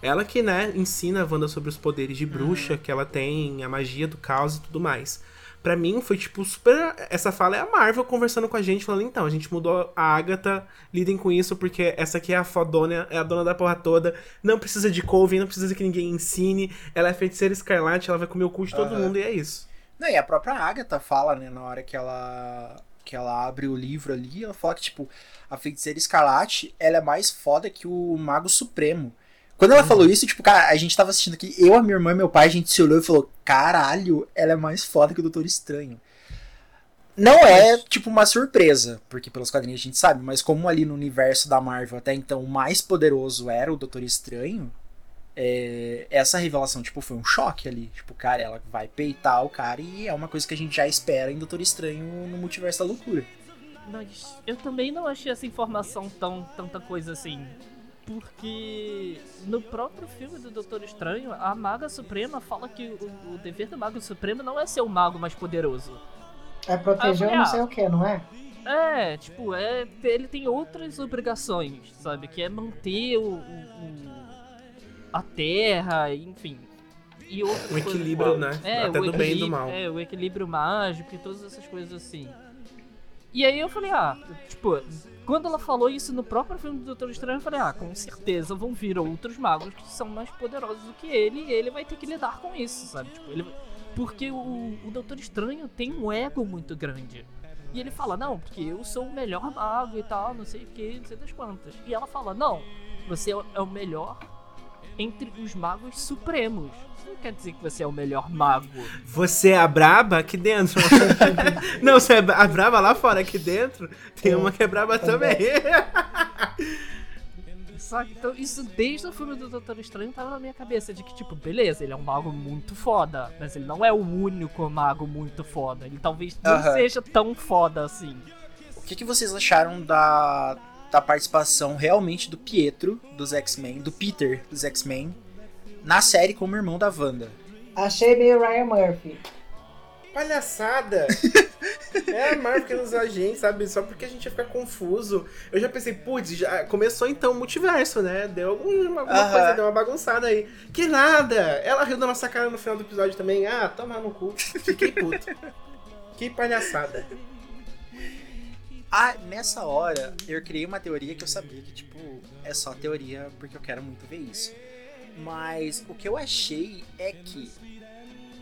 Ela que, né, ensina a Wanda sobre os poderes de bruxa que ela tem, a magia do caos e tudo mais. Pra mim foi tipo super. Essa fala é a Marvel conversando com a gente, falando: então, a gente mudou a Agatha, lidem com isso, porque essa aqui é a fodona, é a dona da porra toda, não precisa de Coven, não precisa que ninguém ensine, ela é feiticeira escarlate, ela vai comer o cu de todo Aham. mundo e é isso. Não, e a própria Agatha fala, né, na hora que ela que ela abre o livro ali, ela fala que, tipo, a feiticeira escarlate, ela é mais foda que o Mago Supremo. Quando ela falou isso, tipo, cara, a gente tava assistindo aqui, eu, a minha irmã e meu pai, a gente se olhou e falou, caralho, ela é mais foda que o Doutor Estranho. Não é, tipo, uma surpresa, porque pelos quadrinhos a gente sabe, mas como ali no universo da Marvel até então o mais poderoso era o Doutor Estranho, é, essa revelação, tipo, foi um choque ali. Tipo, cara, ela vai peitar o cara e é uma coisa que a gente já espera em Doutor Estranho no Multiverso da Loucura. Mas eu também não achei essa informação tão tanta coisa assim. Porque no próprio filme do Doutor Estranho, a Maga Suprema fala que o, o dever do Mago Supremo não é ser o mago mais poderoso. É proteger Ah, eu não ah. sei o que, não é? É, tipo, é, ele tem outras obrigações, sabe? Que é manter o, o- o- a terra, enfim. E outras O coisas. equilíbrio, né? É, Até o do bem e do mal. É, o equilíbrio mágico e todas essas coisas assim. E aí eu falei, ah, tipo, quando ela falou isso no próprio filme do Doutor Estranho, eu falei, ah, com certeza vão vir outros magos que são mais poderosos do que ele e ele vai ter que lidar com isso, sabe? Tipo, ele... Porque o, o Doutor Estranho tem um ego muito grande. E ele fala, não, porque eu sou o melhor mago e tal, não sei o que, não sei das quantas. E ela fala, não, você é o- é melhor entre os magos supremos. Isso não quer dizer que você é o melhor mago. Você é a braba aqui dentro. [LAUGHS] não, você é a braba lá fora, aqui dentro. Tem uma que é braba também. [LAUGHS] Sabe? Então isso desde o filme do Doutor Estranho tava na minha cabeça de que, tipo, beleza, ele é um mago muito foda, mas ele não é o único mago muito foda. Ele talvez não Aham. seja tão foda assim. O que, que vocês acharam da, da participação realmente do Pietro dos X-Men, do Peter dos X-Men, na série como irmão da Wanda? Achei meio Ryan Murphy. Palhaçada! [LAUGHS] É a Marvel que nos agentes, sabe? Só porque a gente ia ficar confuso. Eu já pensei, putz, já começou então o multiverso, né? Deu alguma, alguma Aham. coisa, deu uma bagunçada aí. Que nada! Ela riu da nossa cara no final do episódio também. Ah, toma no cu. Fiquei puto. [LAUGHS] que palhaçada. Ah, nessa hora eu criei uma teoria que eu sabia que, tipo, é só teoria porque eu quero muito ver isso. Mas o que eu achei é que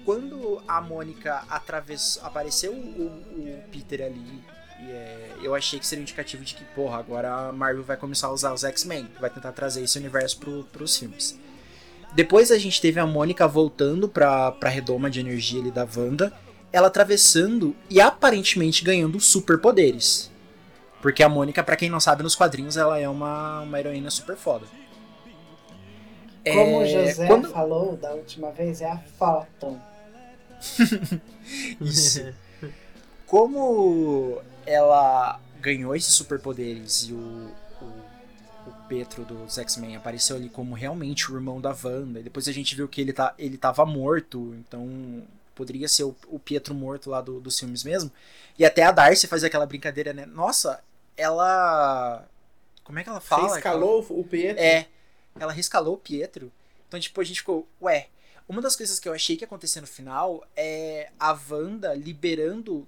quando a Mônica atravessou, apareceu o, o Peter ali, é, eu achei que seria um indicativo de que, porra, agora a Marvel vai começar a usar os X-Men, vai tentar trazer esse universo pro, pros filmes. Depois a gente teve a Mônica voltando pra, pra redoma de energia ali da Wanda, ela atravessando e aparentemente ganhando superpoderes. Porque a Mônica, pra quem não sabe, nos quadrinhos ela é uma, uma heroína super foda. Como É, o José quando- falou da última vez, é a Photon. [LAUGHS] Isso. Como ela ganhou esses superpoderes e o, o, o Petro dos X-Men apareceu ali como realmente o irmão da Wanda, e depois a gente viu que ele, tá, ele tava morto, então poderia ser o, o Pietro morto lá do, dos filmes mesmo. E até a Darcy faz aquela brincadeira, né? Nossa, ela. Como é que ela fala? Você escalou o Pietro? É, ela rescalou o Pietro. Então, tipo, a gente ficou, ué, Uma das coisas que eu achei que ia acontecer no final é a Wanda liberando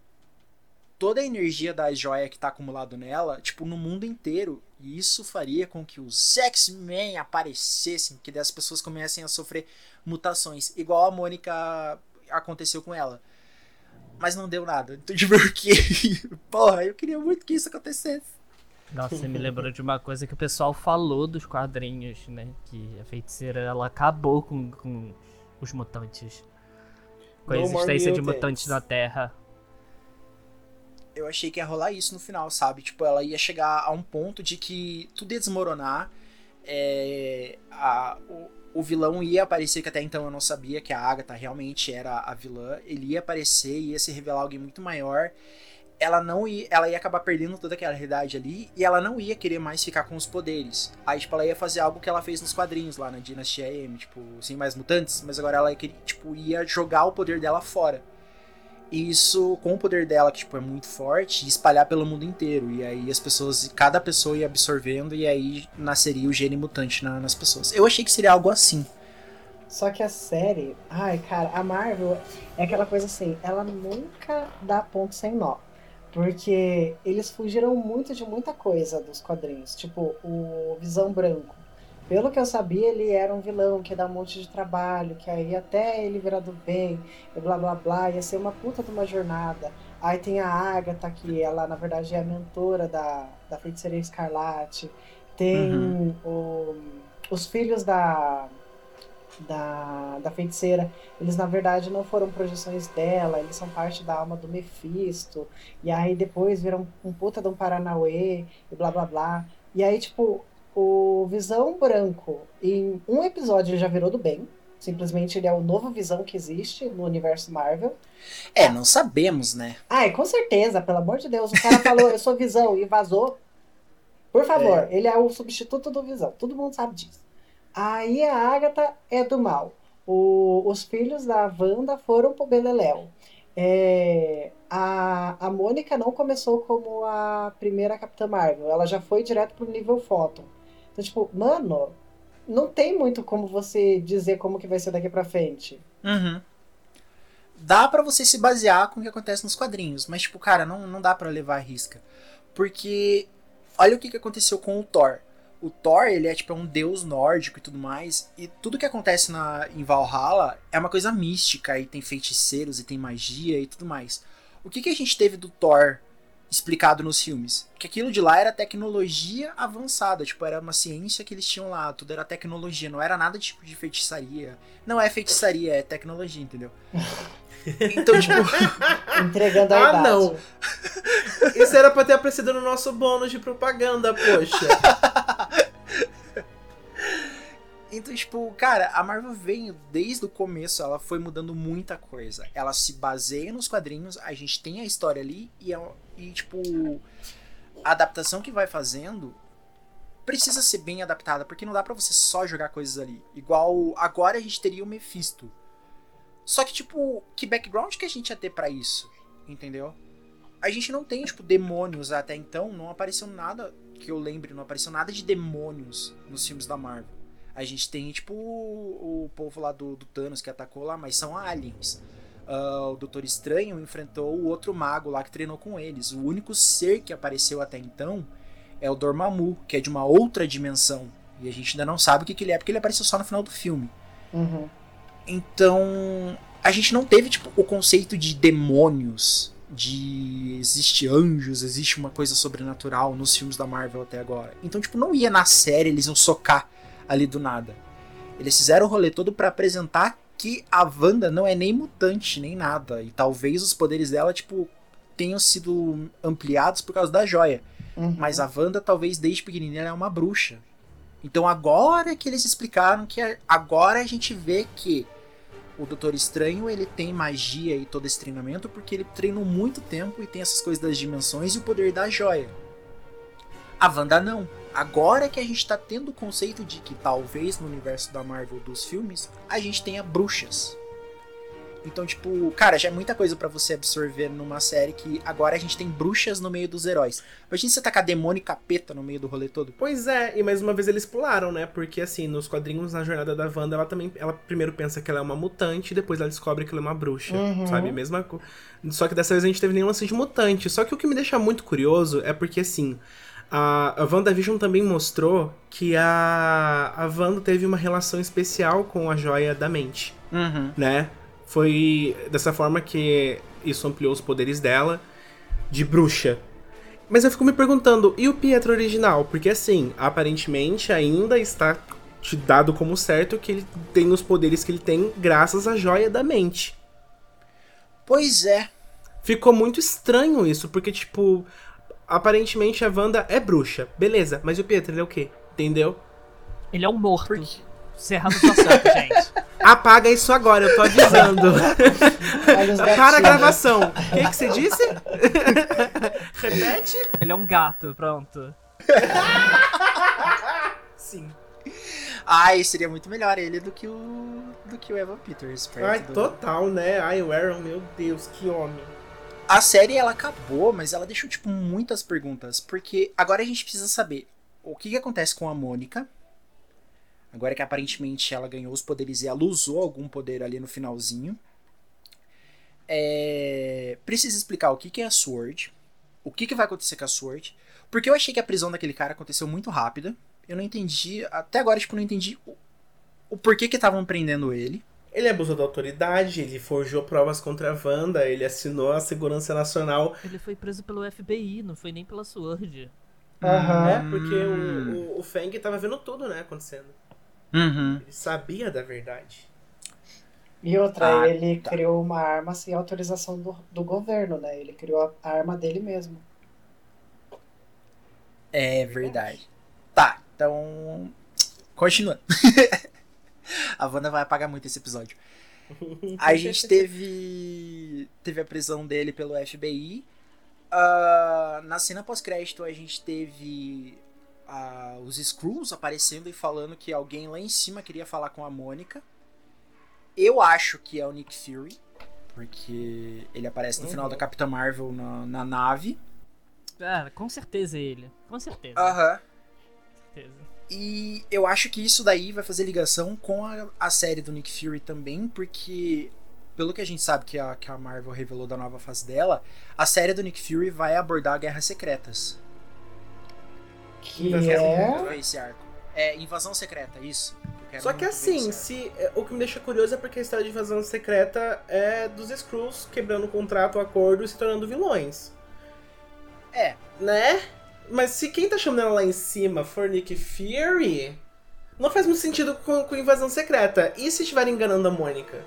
toda a energia da joia que tá acumulado nela, tipo, no mundo inteiro. E isso faria com que os X-Men aparecessem, que daí as pessoas comecem a sofrer mutações, igual a Mônica aconteceu com ela. Mas não deu nada. Então, tipo, porque, [LAUGHS] porra, eu queria muito que isso acontecesse. Nossa, você me lembrou de uma coisa que o pessoal falou dos quadrinhos, né? Que a feiticeira ela acabou com, com os mutantes. Com a No existência de mutantes na Terra. eu achei que ia rolar isso no final, sabe? Tipo, ela ia chegar a um ponto de que tudo ia desmoronar. é, a- o, o vilão ia aparecer, que até então eu não sabia que a Agatha realmente era a vilã. Ele ia aparecer, ia se revelar alguém muito maior. Ela não ia, ela ia acabar perdendo toda aquela realidade ali e ela não ia querer mais ficar com os poderes. Aí, tipo, ela ia fazer algo que ela fez nos quadrinhos lá na Dinastia M, tipo, sem mais mutantes, mas agora ela ia, tipo, ia jogar o poder dela fora. Isso, com o poder dela, que tipo, é muito forte, espalhar pelo mundo inteiro. E aí as pessoas, cada pessoa ia absorvendo, e aí nasceria o gene mutante na- nas pessoas. Eu achei que seria algo assim. Só que a série, ai, cara, a Marvel é aquela coisa assim, ela nunca dá ponto sem nó. Porque eles fugiram muito de muita coisa dos quadrinhos. Tipo, o Visão Branco. Pelo que eu sabia, ele era um vilão que ia dar um monte de trabalho, que aí até ele virar do bem, e blá blá blá, ia ser uma puta de uma jornada. Aí tem a Agatha, que ela na verdade é a mentora da, da feiticeira Escarlate. Tem Uhum. o- os filhos da, da, da feiticeira, eles na verdade não foram projeções dela, eles são parte da alma do Mephisto. E aí depois viram um puta de um Paranauê e blá blá blá. E aí, tipo, o Visão Branco, em um episódio ele já virou do bem. Simplesmente ele é o novo Visão que existe no universo Marvel. É, não sabemos, né? Ai, com certeza, pelo amor de Deus. O cara falou, eu sou Visão e vazou. Por favor, ele é o substituto do Visão. Todo mundo sabe disso. Aí a Agatha é do mal. O- os filhos da Wanda foram pro Beleléu. É, a, a Mônica não começou como a primeira Capitã Marvel. Ela já foi direto pro nível Photon. Então, tipo, mano, não tem muito como você dizer como que vai ser daqui pra frente. Uhum. Dá pra você se basear com o que acontece nos quadrinhos, mas, tipo, cara, não, não dá pra levar a risca. Porque, olha o que, que aconteceu com o Thor. O Thor, ele é, tipo, é um deus nórdico e tudo mais, e tudo que acontece na, em Valhalla é uma coisa mística, e tem feiticeiros, e tem magia e tudo mais. O que, que a gente teve do Thor explicado nos filmes? Que aquilo de lá era tecnologia avançada, tipo, era uma ciência que eles tinham lá, tudo era tecnologia, não era nada tipo de feitiçaria. Não é feitiçaria, é tecnologia, entendeu? [LAUGHS] Então, tipo, Entregando a Ah, idade. não. [LAUGHS] Isso era pra ter aparecido no nosso bônus de propaganda, poxa. [LAUGHS] então, tipo, cara, a Marvel veio desde o começo, ela foi mudando muita coisa. Ela se baseia nos quadrinhos, a gente tem a história ali e, é- e tipo, a adaptação que vai fazendo precisa ser bem adaptada, porque não dá pra você só jogar coisas ali. Igual agora a gente teria o Mephisto. Só que, tipo, que background que a gente ia ter pra isso? Entendeu? A gente não tem, tipo, demônios até então, não apareceu nada que eu lembre, não apareceu nada de demônios nos filmes da Marvel. A gente tem, tipo, o, o povo lá do, do Thanos que atacou lá, mas são aliens. Ah, o Doutor Estranho enfrentou o outro mago lá que treinou com eles. O único ser que apareceu até então é o Dormammu, que é de uma outra dimensão. E a gente ainda não sabe o que, que ele é, porque ele apareceu só no final do filme. Uhum. Então, a gente não teve tipo o conceito de demônios, de existe anjos, existe uma coisa sobrenatural nos filmes da Marvel até agora. Então, tipo, não ia na série, eles iam socar ali do nada. Eles fizeram o rolê todo pra apresentar que a Wanda não é nem mutante, nem nada. E talvez os poderes dela, tipo, tenham sido ampliados por causa da joia. Uhum. Mas a Wanda, talvez desde pequenininha, ela é uma bruxa. Então agora que eles explicaram que a- agora a gente vê que o Doutor Estranho ele tem magia e todo esse treinamento porque ele treinou muito tempo e tem essas coisas das dimensões e o poder da joia. A Wanda não. Agora que a gente tá tendo o conceito de que talvez no universo da Marvel dos filmes a gente tenha bruxas. Então, tipo, cara, já é muita coisa pra você absorver numa série que agora a gente tem bruxas no meio dos heróis. Imagina você tacar demônio e capeta no meio do rolê todo. Pois é, e mais uma vez eles pularam, né? Porque assim, nos quadrinhos, na jornada da Wanda, ela também. Ela primeiro pensa que ela é uma mutante, depois ela descobre que ela é uma bruxa. Uhum. Sabe? Mesma co- Só que dessa vez a gente teve nenhum lance de mutante. Só que o que me deixa muito curioso é porque assim. A, a WandaVision também mostrou que a, a Wanda teve uma relação especial com a joia da mente Uhum. né? Foi dessa forma que isso ampliou os poderes dela de bruxa. Mas eu fico me perguntando, e o Pietro original? Porque assim, aparentemente ainda está te dado como certo que ele tem os poderes que ele tem graças à joia da mente. Pois é. Ficou muito estranho isso, porque tipo, aparentemente a Wanda é bruxa, beleza, mas o Pietro ele é o quê? Entendeu? Ele é um morto. Por quê? Serrano tá certo, gente. Apaga isso agora, eu tô avisando. Para a gravação. O que, que você disse? [LAUGHS] Repete? Ele é um gato, pronto. [LAUGHS] Sim. Ai, seria muito melhor ele do que o. do que o Evan Peters. Ai, do- total, né? Ai, o Aaron, meu Deus, que homem. A série ela acabou, mas ela deixou tipo muitas perguntas, porque agora a gente precisa saber o que, que acontece com a Mônica. Agora que aparentemente ela ganhou os poderes e ela usou algum poder ali no finalzinho. É... Precisa explicar o que, que é a Sword, o que, que vai acontecer com a Sword, porque eu achei que a prisão daquele cara aconteceu muito rápida. Eu não entendi, até agora tipo não entendi o, o porquê que estavam prendendo ele. Ele abusou da autoridade, ele forjou provas contra a Wanda, ele assinou a segurança nacional. Ele foi preso pelo FBI, não foi nem pela Sword. Aham. É, porque o, o, o Feng tava vendo tudo, né, acontecendo. Uhum. Ele sabia da verdade. E outra, Ah, ele tá. criou uma arma sem autorização do, do governo, né? Ele criou a arma dele mesmo. É verdade. Tá, então. [TSK] Continuando. [LAUGHS] a Wanda vai apagar muito esse episódio. A gente [LAUGHS] teve. Teve a prisão dele pelo FBI. Ah, na cena pós-crédito, a gente teve ah, os Skrulls aparecendo e falando que alguém lá em cima queria falar com a Mônica. Eu acho que é o Nick Fury. Porque ele aparece no final Uhum. da Capitã Marvel na, na nave. Ah, com certeza é ele. Com certeza. Aham. com certeza. E eu acho que isso daí vai fazer ligação com a, a série do Nick Fury também, porque pelo que a gente sabe que a, que a Marvel revelou da nova fase dela, a série do Nick Fury vai abordar Guerras Secretas. Que é. Esse arco. É Invasão Secreta, isso. Só que assim, se, é, o que me deixa curioso é porque a história de invasão secreta é dos Skrulls quebrando o contrato, o acordo e se tornando vilões. É, Né? Mas se quem tá chamando ela lá em cima for Nick Fury, não faz muito sentido com, com invasão secreta. E se estiver enganando a Mônica?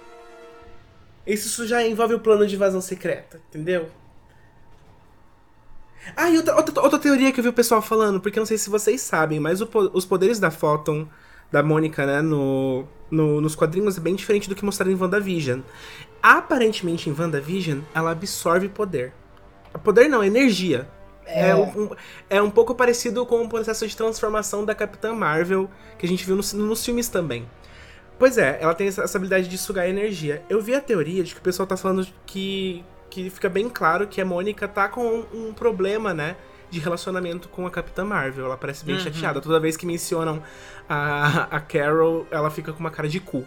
Isso já envolve o plano de invasão secreta, entendeu? Ah, e outra, outra, outra teoria que eu vi o pessoal falando, porque eu não sei se vocês sabem, mas o os poderes da Photon, da Mônica, né, no, no- nos quadrinhos é bem diferente do que mostraram em WandaVision. Aparentemente, em WandaVision, ela absorve poder. Poder não, energia. É, É. um, é um pouco parecido com o processo de transformação da Capitã Marvel, que a gente viu nos, nos filmes também. Pois é, ela tem essa, essa habilidade de sugar energia. Eu vi a teoria de que o pessoal tá falando que, que fica bem claro que a Mônica tá com um, um problema, né? De relacionamento com a Capitã Marvel. Ela parece bem Uhum. chateada. Toda vez que mencionam a, a Carol, ela fica com uma cara de cu.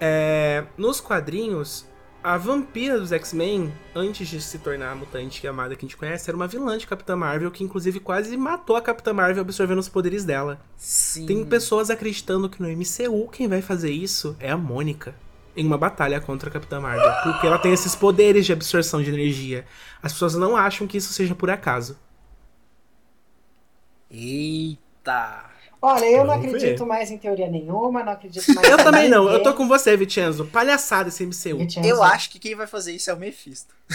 É, nos quadrinhos, a vampira dos X-Men, antes de se tornar a mutante amada que a gente conhece, era uma vilã de Capitã Marvel que inclusive quase matou a Capitã Marvel absorvendo os poderes dela. sim. Tem pessoas acreditando que no MCU quem vai fazer isso é a Mônica. Em uma batalha contra a Capitã Marvel. Porque ela tem esses poderes de absorção de energia. As pessoas não acham que isso seja por acaso. Eita. Olha, eu não acredito ver. mais em teoria nenhuma, não acredito [LAUGHS] mais Eu em também não, eu tô com você, Vincenzo. Palhaçada esse MCU. Vincenzo. Eu acho que quem vai fazer isso é o Mephisto. [LAUGHS]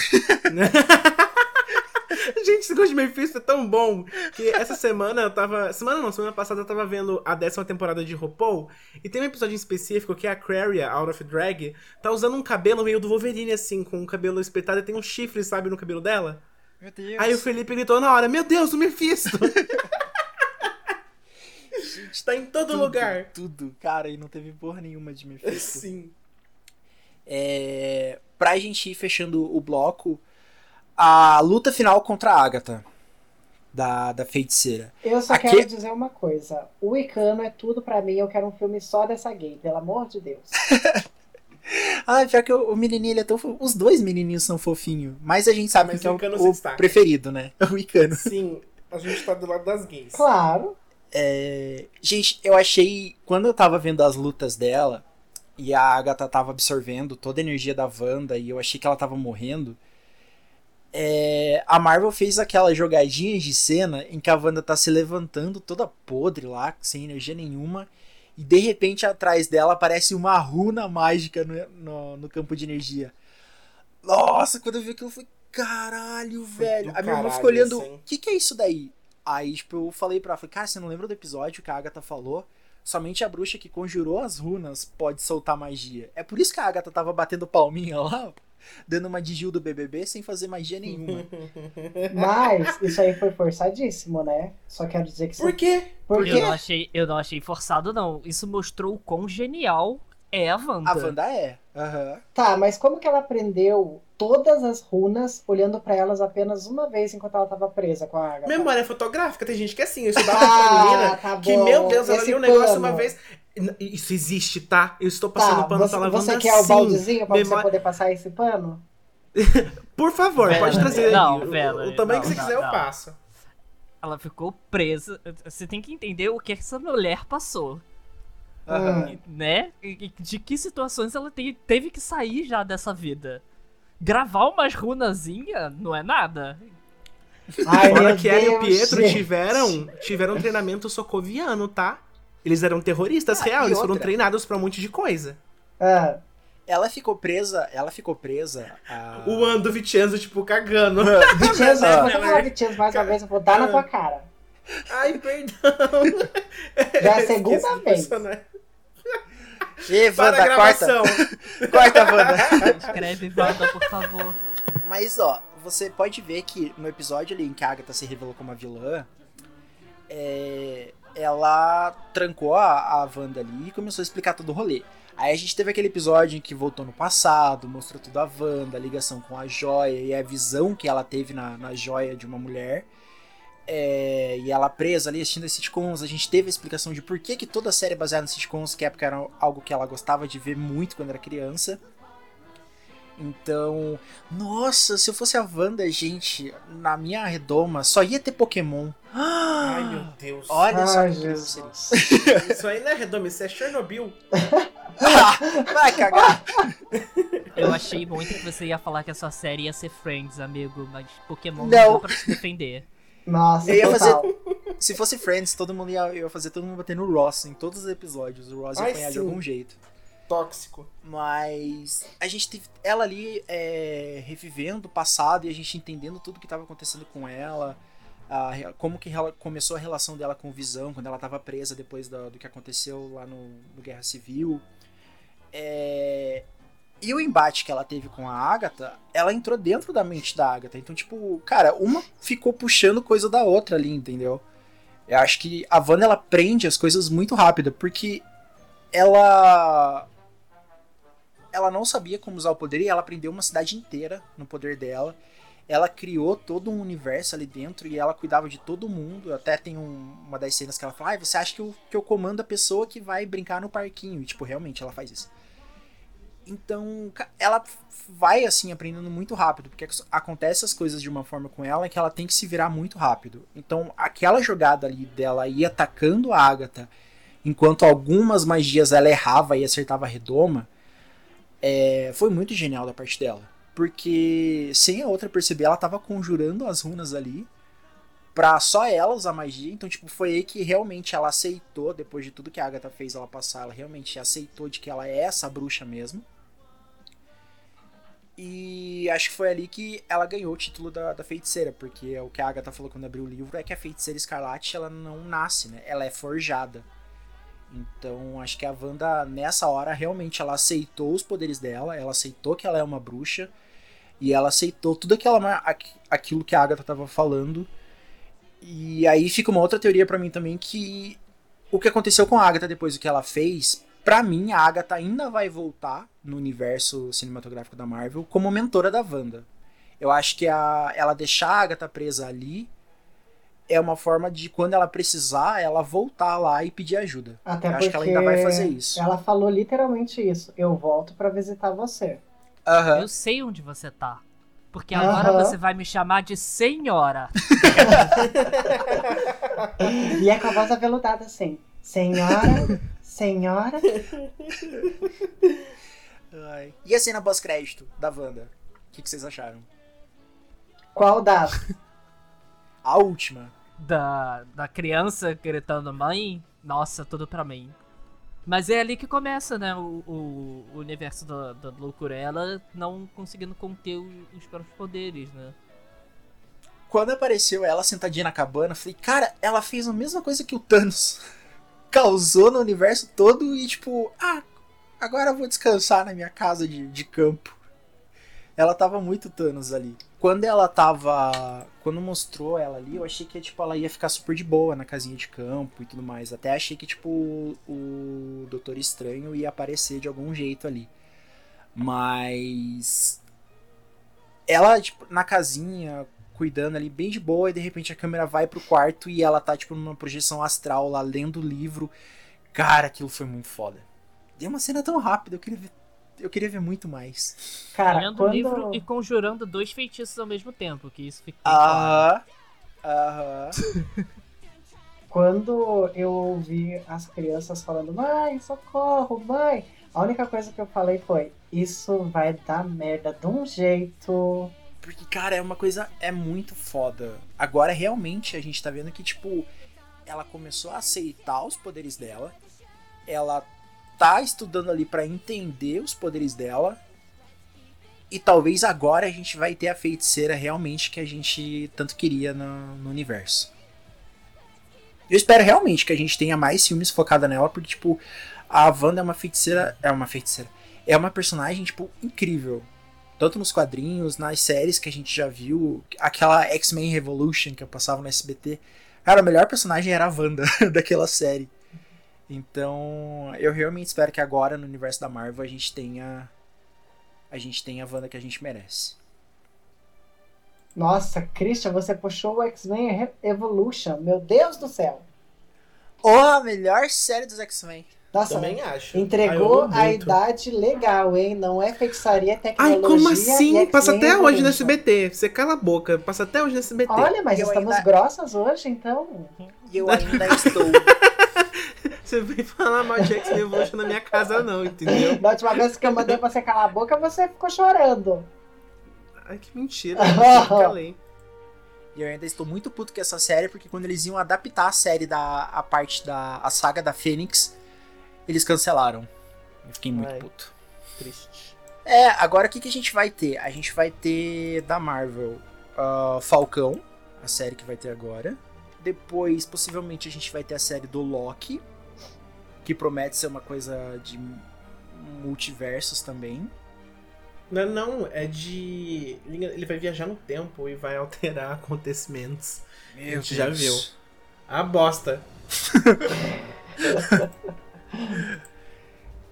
Gente, esse Ghost Mephisto é tão bom que essa semana eu tava. Semana não, semana passada eu tava vendo a décima temporada de RuPaul e tem um episódio em específico que a Aquaria, Out of Drag, tá usando um cabelo meio do Wolverine, assim, com o cabelo espetado e tem um chifre, sabe, no cabelo dela. Meu Deus. Aí o Felipe gritou na hora: Meu Deus, o Mephisto! [LAUGHS] Gente, tá em todo tudo, lugar. Tudo. Cara, e não teve porra nenhuma de Mephisto. [LAUGHS] Sim. É, pra gente ir fechando o bloco, a luta final contra a Agatha, da, da feiticeira. Eu só Aqui- quero dizer uma coisa. O Icano é tudo pra mim. Eu quero um filme só dessa gay, pelo amor de Deus. [LAUGHS] Ah, pior que o, o menininho ele é tão fo- Os dois menininhos são fofinhos. Mas a gente sabe Mas que é o o, Icano se o destaca. preferido, né? [LAUGHS] O Icano. Sim, a gente tá do lado das gays. Claro. É, gente, eu achei. Quando eu tava vendo as lutas dela e a Agatha tava absorvendo toda a energia da Wanda e eu achei que ela tava morrendo. é, a Marvel fez aquela jogadinha de cena em que a Wanda tá se levantando toda podre lá, sem energia nenhuma. E de repente atrás dela aparece uma runa mágica no, no, no campo de energia. Nossa, quando eu vi aquilo, eu falei, caralho, velho. A minha irmã ficou olhando, o que, que é isso daí? Aí, tipo, eu falei pra ela, falei, cara, você não lembra do episódio que a Agatha falou? Somente a bruxa que conjurou as runas pode soltar magia. É por isso que a Agatha tava batendo palminha lá, [LAUGHS] dando uma de Gil do BBB sem fazer magia nenhuma. [LAUGHS] Mas isso aí foi forçadíssimo, né? Só quero dizer que Por quê? Porque Eu não, achei, eu não achei forçado, não. Isso mostrou o quão genial é a Wanda. A Wanda é. Aham. Tá, mas como que ela aprendeu todas as runas olhando pra elas apenas uma vez enquanto ela tava presa com a Agatha? Memória fotográfica, tem gente que é assim. Eu estudava com uma menina Ah, tá que, meu Deus, ela Esse lia um negócio uma vez. Isso existe, tá? Eu estou passando Tá, pano você, pra lavanda você quer o sim. baldezinho pra você poder passar esse pano? [LAUGHS] Por favor, pode trazer não, aí. O- o, tamanho que você não, quiser, eu não. passo. Ela ficou presa. Você tem que entender o que essa mulher passou. Aham. Hum. Né? De que situações ela te- teve que sair já dessa vida. Gravar umas runazinhas não é nada. Ai, Fora que ela e o Pietro gente. tiveram, tiveram um treinamento socoviano, tá? Eles eram terroristas Ah, real, eles foram treinados pra um monte de coisa. Ah, Ela ficou presa. Ela ficou presa. A... O Ando Vicenzo, tipo, cagando. [LAUGHS] Vincenzo, Ah. você falar Vincenzo mais uma vez, eu vou dar na tua cara. Ai, perdão. Já é a segunda vez. personagem. Ê, Para a Wanda, corta. gravação. [LAUGHS] Corta, Wanda. Escreve, Wanda, por favor. Mas, ó, você pode ver que no episódio ali em que a Agatha se revelou como a vilã, é, ela trancou a, a Wanda ali e começou a explicar todo o rolê. Aí a gente teve aquele episódio em que voltou no passado, mostrou tudo a Wanda, a ligação com a joia e a visão que ela teve na, na joia de uma mulher. É, e ela presa ali assistindo as sitcoms, a gente teve a explicação de por que, que toda a série é baseada em sitcoms, que época era algo que ela gostava de ver muito quando era criança. Então, nossa, se eu fosse a Wanda, gente, na minha redoma só ia ter Pokémon. Ai, meu Deus. Olha só Ai, que incrível seria Jesus. [LAUGHS] isso. Isso aí não é redondo, isso é Chernobyl. [LAUGHS] Vai cagar. Eu achei muito que você ia falar que essa série ia ser Friends, amigo, mas Pokémon não, Não. deu pra se defender. Nossa, Eu ia total. [LAUGHS] Se fosse Friends, todo mundo ia, ia fazer todo mundo bater no Ross em todos os episódios. O Ross ia Ai, apanhar de sim. algum jeito. Tóxico. Mas a gente teve ela ali é, revivendo o passado e a gente entendendo tudo que estava acontecendo com ela. a como que ela começou a relação dela com o Visão, quando ela estava presa depois da- do que aconteceu lá no, no Guerra Civil. É, e o embate que ela teve com a Agatha, ela entrou dentro da mente da Agatha. Então, tipo, cara, uma ficou puxando coisa da outra ali, entendeu? Eu acho que a Wanda, ela prende as coisas muito rápido, porque ela ela não sabia como usar o poder e ela prendeu uma cidade inteira no poder dela. Ela criou todo um universo ali dentro e ela cuidava de todo mundo. Até tem um- uma das cenas que ela fala: ah, você acha que eu, que eu comando a pessoa que vai brincar no parquinho? E, tipo, realmente ela faz isso. Então, ela vai assim aprendendo muito rápido, porque ac- acontece as coisas de uma forma com ela que ela tem que se virar muito rápido. Então, aquela jogada ali dela ir atacando a Agatha, enquanto algumas magias ela errava e acertava a redoma, é, foi muito genial da parte dela. Porque sem a outra perceber, ela tava conjurando as runas ali pra só ela usar magia. Então, tipo, foi aí que realmente ela aceitou, depois de tudo que a Agatha fez ela passar, ela realmente aceitou de que ela é essa bruxa mesmo. E acho que foi ali que ela ganhou o título da, da feiticeira, porque o que a Agatha falou quando abriu o livro é que a feiticeira escarlate ela não nasce, né? Ela é forjada. Então, acho que a Wanda, nessa hora, realmente ela aceitou os poderes dela, ela aceitou que ela é uma bruxa, e ela aceitou tudo aquela, aquilo que a Agatha tava falando. E aí fica uma outra teoria pra mim também, que o que aconteceu com a Agatha depois do que ela fez, pra mim, a Agatha ainda vai voltar no universo cinematográfico da Marvel como mentora da Wanda. Eu acho que a, ela deixar a Agatha presa ali é uma forma de, quando ela precisar, ela voltar lá e pedir ajuda. Até Eu porque acho que ela ainda vai fazer isso. Ela falou literalmente isso. Eu volto pra visitar você. Aham. Eu sei onde você tá. Porque agora Aham. você vai me chamar de senhora. [LAUGHS] E é com a voz aveludada assim. Senhora, senhora. Ai. E a cena pós-crédito da Wanda? O que, que vocês acharam? Qual das? A última. Da, da criança gritando mãe, nossa, tudo pra mim. Mas é ali que começa, né? O, o, o universo da, da loucura. Ela não conseguindo conter o- os próprios poderes, né? Quando apareceu ela sentadinha na cabana, eu falei, cara, ela fez a mesma coisa que o Thanos causou no universo todo e tipo, ah, agora eu vou descansar na minha casa de, de campo. Ela tava muito Thanos ali. Quando ela tava. Quando mostrou ela ali, eu achei que tipo, ela ia ficar super de boa na casinha de campo e tudo mais. Até achei que, tipo, o, Doutor Estranho ia aparecer de algum jeito ali. Mas. Ela, tipo, na casinha, cuidando ali bem de boa, e de repente a câmera vai pro quarto e ela tá, tipo, numa projeção astral lá, lendo o livro. Cara, aquilo foi muito foda. Deu uma cena tão rápida, eu queria ver. Eu queria ver muito mais. Cara, Lendo o quando... livro e conjurando dois feitiços ao mesmo tempo, que isso fica. Aham. Aham. [LAUGHS] Quando eu ouvi as crianças falando, mãe, socorro, mãe, a única coisa que eu falei foi, isso vai dar merda de um jeito. Porque, cara, é uma coisa. É muito foda. Agora, realmente, a gente tá vendo que, tipo, ela começou a aceitar os poderes dela. Ela tá estudando ali pra entender os poderes dela. E talvez agora a gente vai ter a feiticeira realmente que a gente tanto queria no, no universo. Eu espero realmente que a gente tenha mais filmes focada nela, porque, tipo, a Wanda é uma feiticeira. É uma feiticeira. É uma personagem, tipo, incrível tanto nos quadrinhos, nas séries que a gente já viu, aquela X-Men Revolution que eu passava no SBT. Cara, o melhor personagem era a Wanda [LAUGHS] daquela série. Então, eu realmente espero que agora no universo da Marvel a gente tenha a gente tenha a Wanda que a gente merece. Nossa, Christian, você puxou o X-Men Evolution. Meu Deus do céu. Oh, a melhor série dos X-Men. Nossa, Também acho. entregou Ah, a muito. idade legal, hein? Não é feitiçaria, é Ai, tecnologia. como e assim? X-Men Passa até hoje no. SBT. Você cala a boca. Passa até hoje no SBT. Olha, mas Eu estamos ainda- grossas hoje, então. E eu ainda estou. [LAUGHS] Você vem falar mal de X-Men Evolution na minha casa, não, entendeu? Da última vez que eu mandei você calar a boca, você ficou chorando. Ai, que mentira. Eu calei. E eu ainda estou muito puto com essa série, porque quando eles iam adaptar a série da a parte da a saga da Fênix, eles cancelaram. Eu fiquei muito Ai. puto. Triste. É, agora o que, que a gente vai ter? A gente vai ter da Marvel ah, Falcão, a série que vai ter agora. Depois, possivelmente, a gente vai ter a série do Loki, que promete ser uma coisa de multiversos também. Não, não, é de. Ele vai viajar no tempo e vai alterar [LAUGHS] acontecimentos. Meu gente já viu. A bosta. [LAUGHS] [LAUGHS]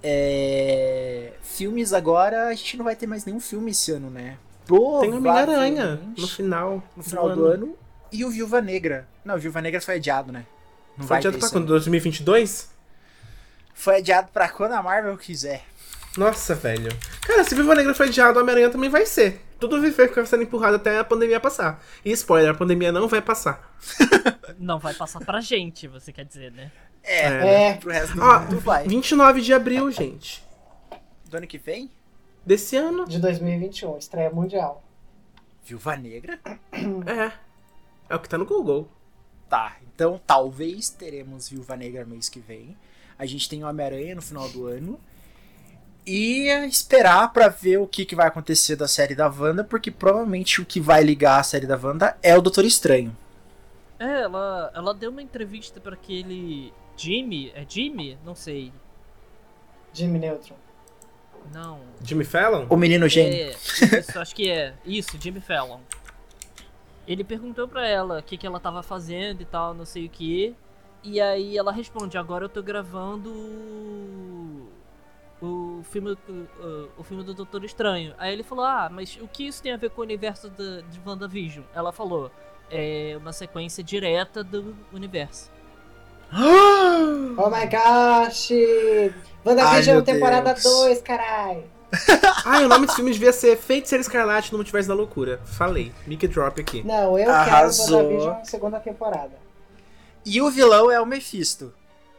É, filmes agora, a gente não vai ter mais nenhum filme esse ano, né? Tem o Homem-Aranha no final. no final do ano. E o Viúva Negra. Não, o Viúva Negra foi adiado, né? Não Foi adiado pra quando? ano. 2022? Foi adiado pra quando a Marvel quiser. Nossa, velho. Cara, se Viva Negra foi adiado, Homem-Aranha também vai ser. Tudo vai ficar sendo empurrado até a pandemia passar. E spoiler, a pandemia não vai passar. Não vai passar pra gente, você quer dizer, né? [LAUGHS] É, É. pro resto do Ó, mundo vai. 29 de abril, gente. Do ano que vem, Desse ano. De 2021, estreia mundial. Viúva Negra. É. É o que tá no Google. Tá, então talvez teremos Viúva Negra mês que vem. A gente tem o Homem-Aranha no final do ano. E esperar pra ver o que, que vai acontecer da série da Wanda, porque provavelmente o que vai ligar a série da Wanda é o Doutor Estranho. É, ela, ela deu uma entrevista pra aquele Jimmy, é Jimmy? Não sei. Jimmy Neutron. Não. Jimmy Fallon? O menino gênio. É, isso, acho que é. Isso, Jimmy Fallon. Ele perguntou pra ela o que, que ela tava fazendo e tal, não sei o que. E aí ela responde, agora eu tô gravando o filme, o, o- filme do Doutor Estranho. Aí ele falou, ah, mas o que isso tem a ver com o universo da- de WandaVision? Ela falou, é uma sequência direta do universo. Oh my gosh! Ai, WandaVision meu temporada Deus. 2, carai! [LAUGHS] Ah, e o nome desse filme devia ser Feiticeira Escarlate no Multiverso da Loucura. Falei. Mickey Drop aqui. Não, eu Arrasou. quero WandaVision segunda temporada. E o vilão é o Mephisto.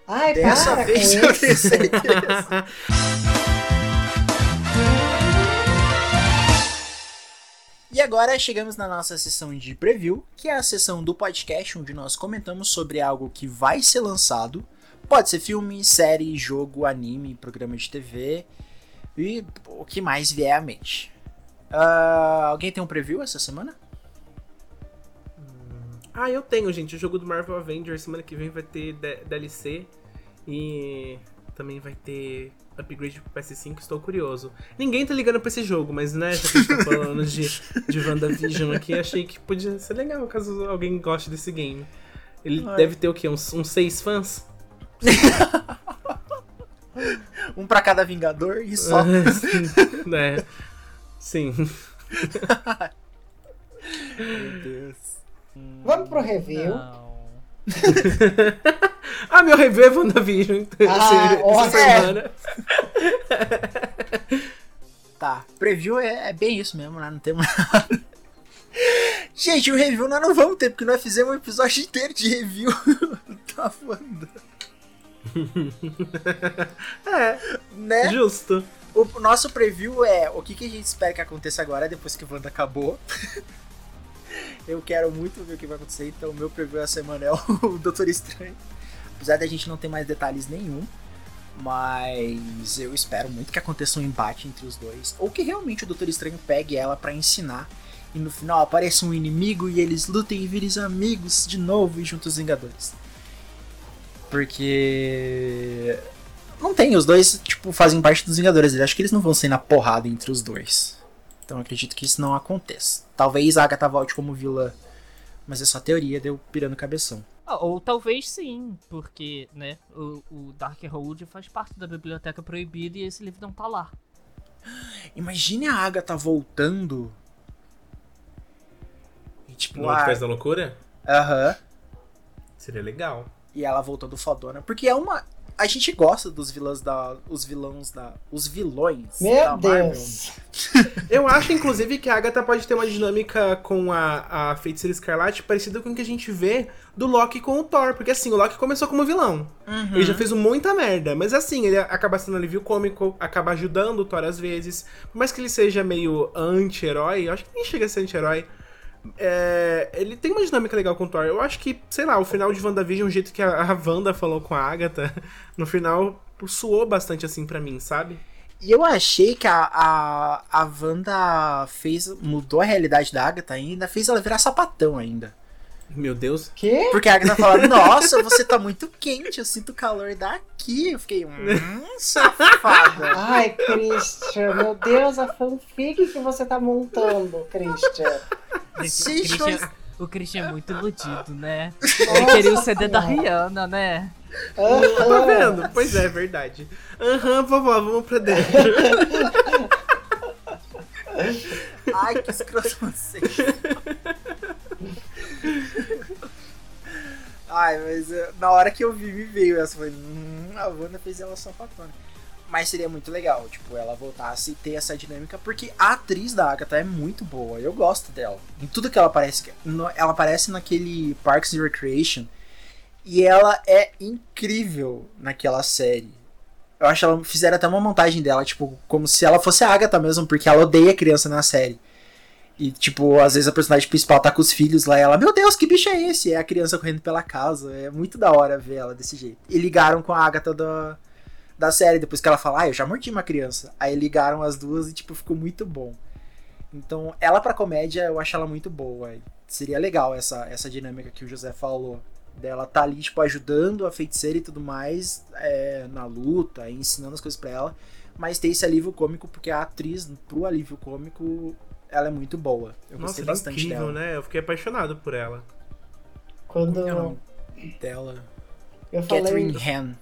Ai, Dessa para vez com eu isso. tenho certeza. [LAUGHS] E agora chegamos na nossa sessão de preview, que é a sessão do podcast onde nós comentamos sobre algo que vai ser lançado. Pode ser filme, série, jogo, anime, programa de TV e o que mais vier à mente. Ah, alguém tem um preview essa semana? Ah, eu tenho, gente. O jogo do Marvel Avengers semana que vem vai ter DLC e também vai ter upgrade pro PS5. Estou curioso. Ninguém tá ligando pra esse jogo, mas né, já que a gente tá falando de, de WandaVision aqui, achei que podia ser legal caso alguém goste desse game. Ele Ai. deve ter o quê? Uns, uns seis fãs? [LAUGHS] Um pra cada Vingador e só. Sim, [LAUGHS] né? Sim. Meu Deus. Vamos pro review. Não. [LAUGHS] ah, meu review é WandaVision esse- Ah, essa ótimo. semana. [LAUGHS] Tá, preview é, é bem isso mesmo, né? Não temos nada. [LAUGHS] Gente, o review nós não vamos ter, porque nós fizemos um episódio inteiro de review da Wanda, É, né? justo. O nosso preview é o que, que a gente espera que aconteça agora, depois que a Wanda acabou. Eu quero muito ver o que vai acontecer, então meu preview essa semana é [LAUGHS] o Doutor Estranho. Apesar da gente não ter mais detalhes nenhum. Mas eu espero muito que aconteça um embate entre os dois. Ou que realmente o Doutor Estranho pegue ela pra ensinar. E no final apareça um inimigo e eles lutem e virem amigos de novo e juntos os Vingadores. Porque. Não tem, os dois, tipo, fazem parte dos Vingadores. Eu acho que eles não vão sair na porrada entre os dois. Então eu acredito que isso não aconteça. Talvez a Agatha volte como vilã. Mas é só teoria, deu pirando cabeção. Ah, ou talvez sim, porque, né, o, o Darkhold faz parte da Biblioteca Proibida e esse livro não tá lá. [GASPS] Imagine a Agatha voltando. E tipo, No a- Multiverso da Loucura? Aham. Seria legal. E ela voltando fodona. Porque é uma. A gente gosta dos vilões da. Os vilões da. Os vilões da Meu Marvel. Deus! [LAUGHS] Eu acho, inclusive, que a Agatha pode ter uma dinâmica com a, a Feiticeira Escarlate parecida com o que a gente vê do Loki com o Thor. Porque assim, o Loki começou como vilão. Uhum. Ele já fez muita merda. Mas assim, ele acaba sendo alívio cômico, acaba ajudando o Thor às vezes. Por mais que ele seja meio anti-herói, eu acho que nem chega a ser anti-herói. É, ele tem uma dinâmica legal com o Thor. Eu acho que, sei lá, o final de WandaVision, o jeito que a, a Wanda falou com a Agatha, [LAUGHS] no final suou bastante assim pra mim, sabe? E eu achei que a, a, a Wanda fez. mudou a realidade da Agatha ainda, fez ela virar sapatão ainda. Meu Deus. Que? Porque a Agatha fala, nossa, você tá muito quente, eu sinto o calor daqui. Eu fiquei, hum, [LAUGHS] safada. Ai, Christian, meu Deus, a fanfic que você tá montando, Christian. Sim, o, Christian, o Christian é muito iludido, né? Ele Nossa queria o CD da. Rihanna, né? Tá Aham. vendo? Pois é, verdade. Aham, vovó, vamos pra dentro. [LAUGHS] Ai, que escroto você. [LAUGHS] Ai, mas eh, na hora que eu vi, me veio essa. Foi, hum, a Wanda fez ela sapatona. Mas seria muito legal, tipo, ela voltasse e ter essa dinâmica, porque a atriz da Agatha é muito boa, eu gosto dela. Em tudo que ela aparece, ela aparece naquele Parks and Recreation, e ela é incrível naquela série. Eu acho que ela fizeram até uma montagem dela, tipo, como se ela fosse a Agatha mesmo, porque ela odeia criança na série. E, tipo, às vezes a personagem principal tá com os filhos lá e ela, meu Deus, que bicho é esse? É a criança correndo pela casa. É muito da hora ver ela desse jeito. E ligaram com a Agatha da, da série, depois que ela fala, ah, eu já mordi uma criança. Aí ligaram as duas e, tipo, ficou muito bom. Então, ela pra comédia, eu acho ela muito boa. Seria legal essa, essa dinâmica que o José falou. Dela tá ali, tipo, ajudando a feiticeira e tudo mais é, na luta, ensinando as coisas pra ela. Mas ter esse alívio cômico, porque a atriz, pro alívio cômico, ela é muito boa. Eu Nossa, gostei ela é bastante incrível, dela. né? Eu fiquei apaixonado por ela. Quando Como é o nome dela? eu falei. Catherine Han.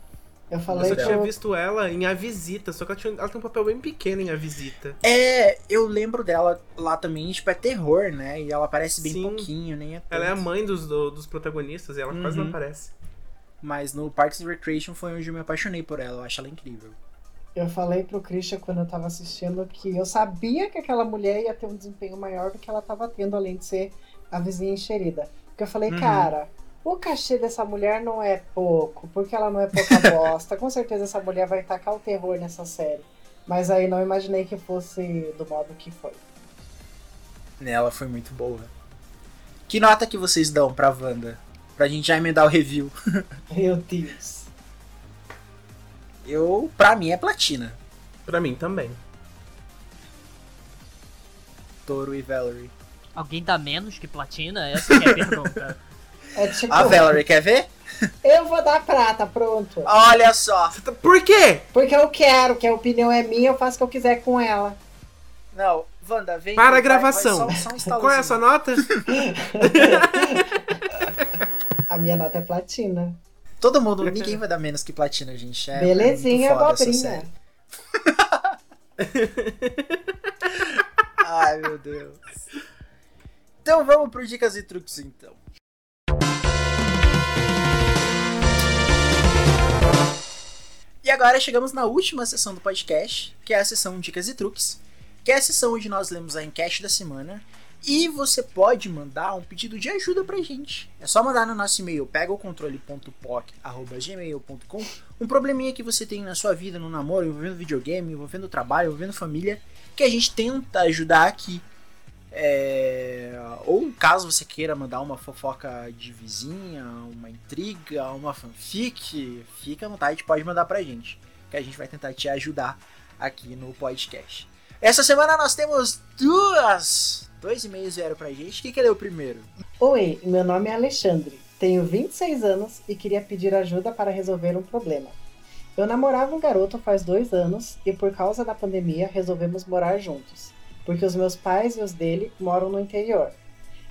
Eu Mas falei eu tinha visto ela em A Visita, só que ela, tinha- ela tem um papel bem pequeno em A Visita. É, eu lembro dela lá também, tipo, é terror, né? E ela aparece bem Sim. pouquinho, nem é Ela é a tanto. mãe dos, do- dos protagonistas e ela quase não Uhum. aparece. Mas no Parks and Recreation foi onde eu me apaixonei por ela, eu acho ela incrível. Eu falei pro Christian quando eu tava assistindo que eu sabia que aquela mulher ia ter um desempenho maior do que ela tava tendo, além de ser a vizinha enxerida. Porque eu falei, Uhum. cara, o cachê dessa mulher não é pouco, porque ela não é pouca [LAUGHS] bosta. Com certeza essa mulher vai tacar o terror nessa série. Mas aí não imaginei que fosse do modo que foi. Ela foi muito boa. Que nota que vocês dão pra Wanda? Pra gente já emendar o review. [LAUGHS] Meu Deus. Eu, pra mim, é platina. Pra mim também. Toro e Valerie. Alguém dá menos que platina? Essa que é a [LAUGHS] pergunta. É tipo, A Valerie, quer ver? eu vou dar prata, pronto. Olha só. Tá- Por quê? Porque eu quero, que a opinião é minha, eu faço o que eu quiser com ela. Não, Wanda, vem. Para a vai- gravação. vai só- só um [LAUGHS] Qual é a sua nota? [LAUGHS] A minha nota é platina. Todo mundo, [LAUGHS] ninguém vai dar menos que platina, gente. É, Belezinha, é abobrinha. [LAUGHS] Ai, meu Deus. Então vamos pro dicas e truques, então. E agora chegamos na última sessão do podcast, que é a sessão Dicas e Truques, que é a sessão onde nós lemos a enquete da semana e você pode mandar um pedido de ajuda pra gente. É só mandar no nosso e-mail pegaocontrole.poc@gmail.com um probleminha que você tem na sua vida, no namoro, envolvendo videogame, envolvendo trabalho, envolvendo família, que a gente tenta ajudar aqui. É, Ou caso você queira mandar uma fofoca de vizinha, uma intriga, uma fanfic, fica à vontade, pode mandar pra gente, que a gente vai tentar te ajudar aqui no podcast. Essa semana nós temos duas, dois e-mails vieram pra gente. Quem quer ler o primeiro? Oi, meu nome é Alexandre, tenho 26 anos e queria pedir ajuda para resolver um problema. Eu namorava um garoto faz dois anos e por causa da pandemia resolvemos morar juntos, porque os meus pais e os dele moram no interior.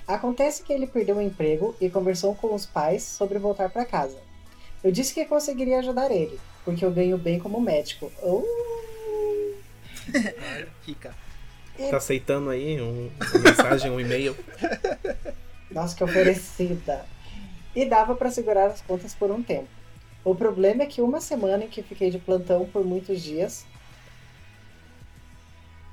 Acontece que ele perdeu o emprego e conversou com os pais sobre voltar para casa. Eu disse que conseguiria ajudar ele, porque eu ganho bem como médico. Oh, [LAUGHS] Rica. Tá aceitando aí um, uma mensagem, um e-mail? [LAUGHS] Nossa, que oferecida. E dava para segurar as contas por um tempo. O problema é que uma semana em que fiquei de plantão por muitos dias.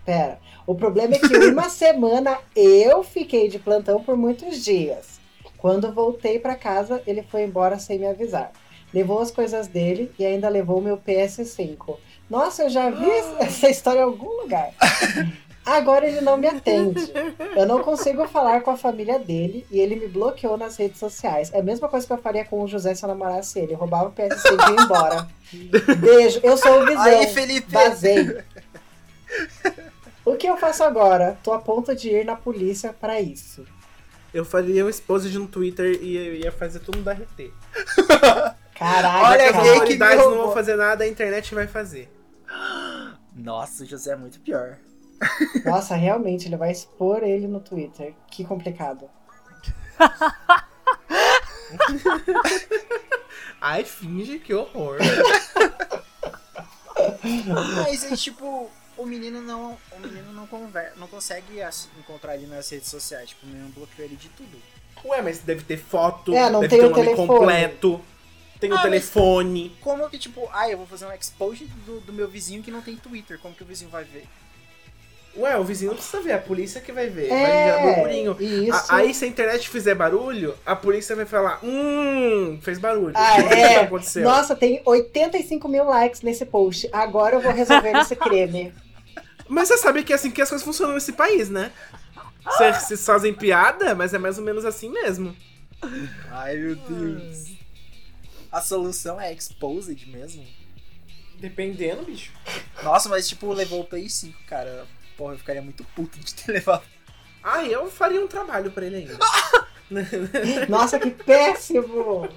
Pera. O problema é que [LAUGHS] uma semana eu fiquei de plantão por muitos dias. Quando voltei para casa, ele foi embora sem me avisar. Levou as coisas dele e ainda levou o meu PS5. Nossa, eu já vi essa história em algum lugar. [LAUGHS] Agora ele não me atende. Eu não consigo falar com a família dele e ele me bloqueou nas redes sociais. É a mesma coisa que eu faria com o José se eu namorasse ele. Eu roubava o PS5 e ia embora. Beijo, eu sou o Visão. Aí, Felipe. Vazei. O que eu faço agora? Tô a ponto de ir na polícia pra isso. Eu faria um expose no Twitter e eu ia fazer tudo da RT. Caralho, Olha, cara. gay que autoridades não vão fazer nada, a internet vai fazer. Nossa, o José é muito pior. [LAUGHS] Nossa, realmente, ele vai expor ele no Twitter. Que complicado. [LAUGHS] Ai, finge que horror. [LAUGHS] Mas aí, tipo, o menino não. O menino não, conver, não consegue encontrar ele nas redes sociais. Tipo, o menino bloqueou ele de tudo. Ué, mas deve ter foto, É, não deve tem ter o o nome telefone. completo, tem o Ah, mas- telefone. Como que, tipo, ah, eu vou fazer um expose do, do meu vizinho que não tem Twitter. Como que o vizinho vai ver? Ué, o vizinho não precisa ver, a polícia que vai ver. vai É, enviar burburinho. isso. A- aí, se a internet fizer barulho, a polícia vai falar: Hum, fez barulho. Ah, [LAUGHS] é. que aconteceu? Nossa, tem 85 mil likes nesse post. Agora eu vou resolver esse crime. [LAUGHS] Mas você sabe que é assim que as coisas funcionam nesse país, né? Vocês vocês fazem piada, mas é mais ou menos assim mesmo. Ai, meu Deus. A solução é exposed mesmo? Dependendo, bicho. Nossa, mas tipo, levou o Play 5, cara. Porra, eu ficaria muito puto de ter [LAUGHS] levado. Ah, eu faria um trabalho pra ele ainda. [LAUGHS] Nossa, que péssimo!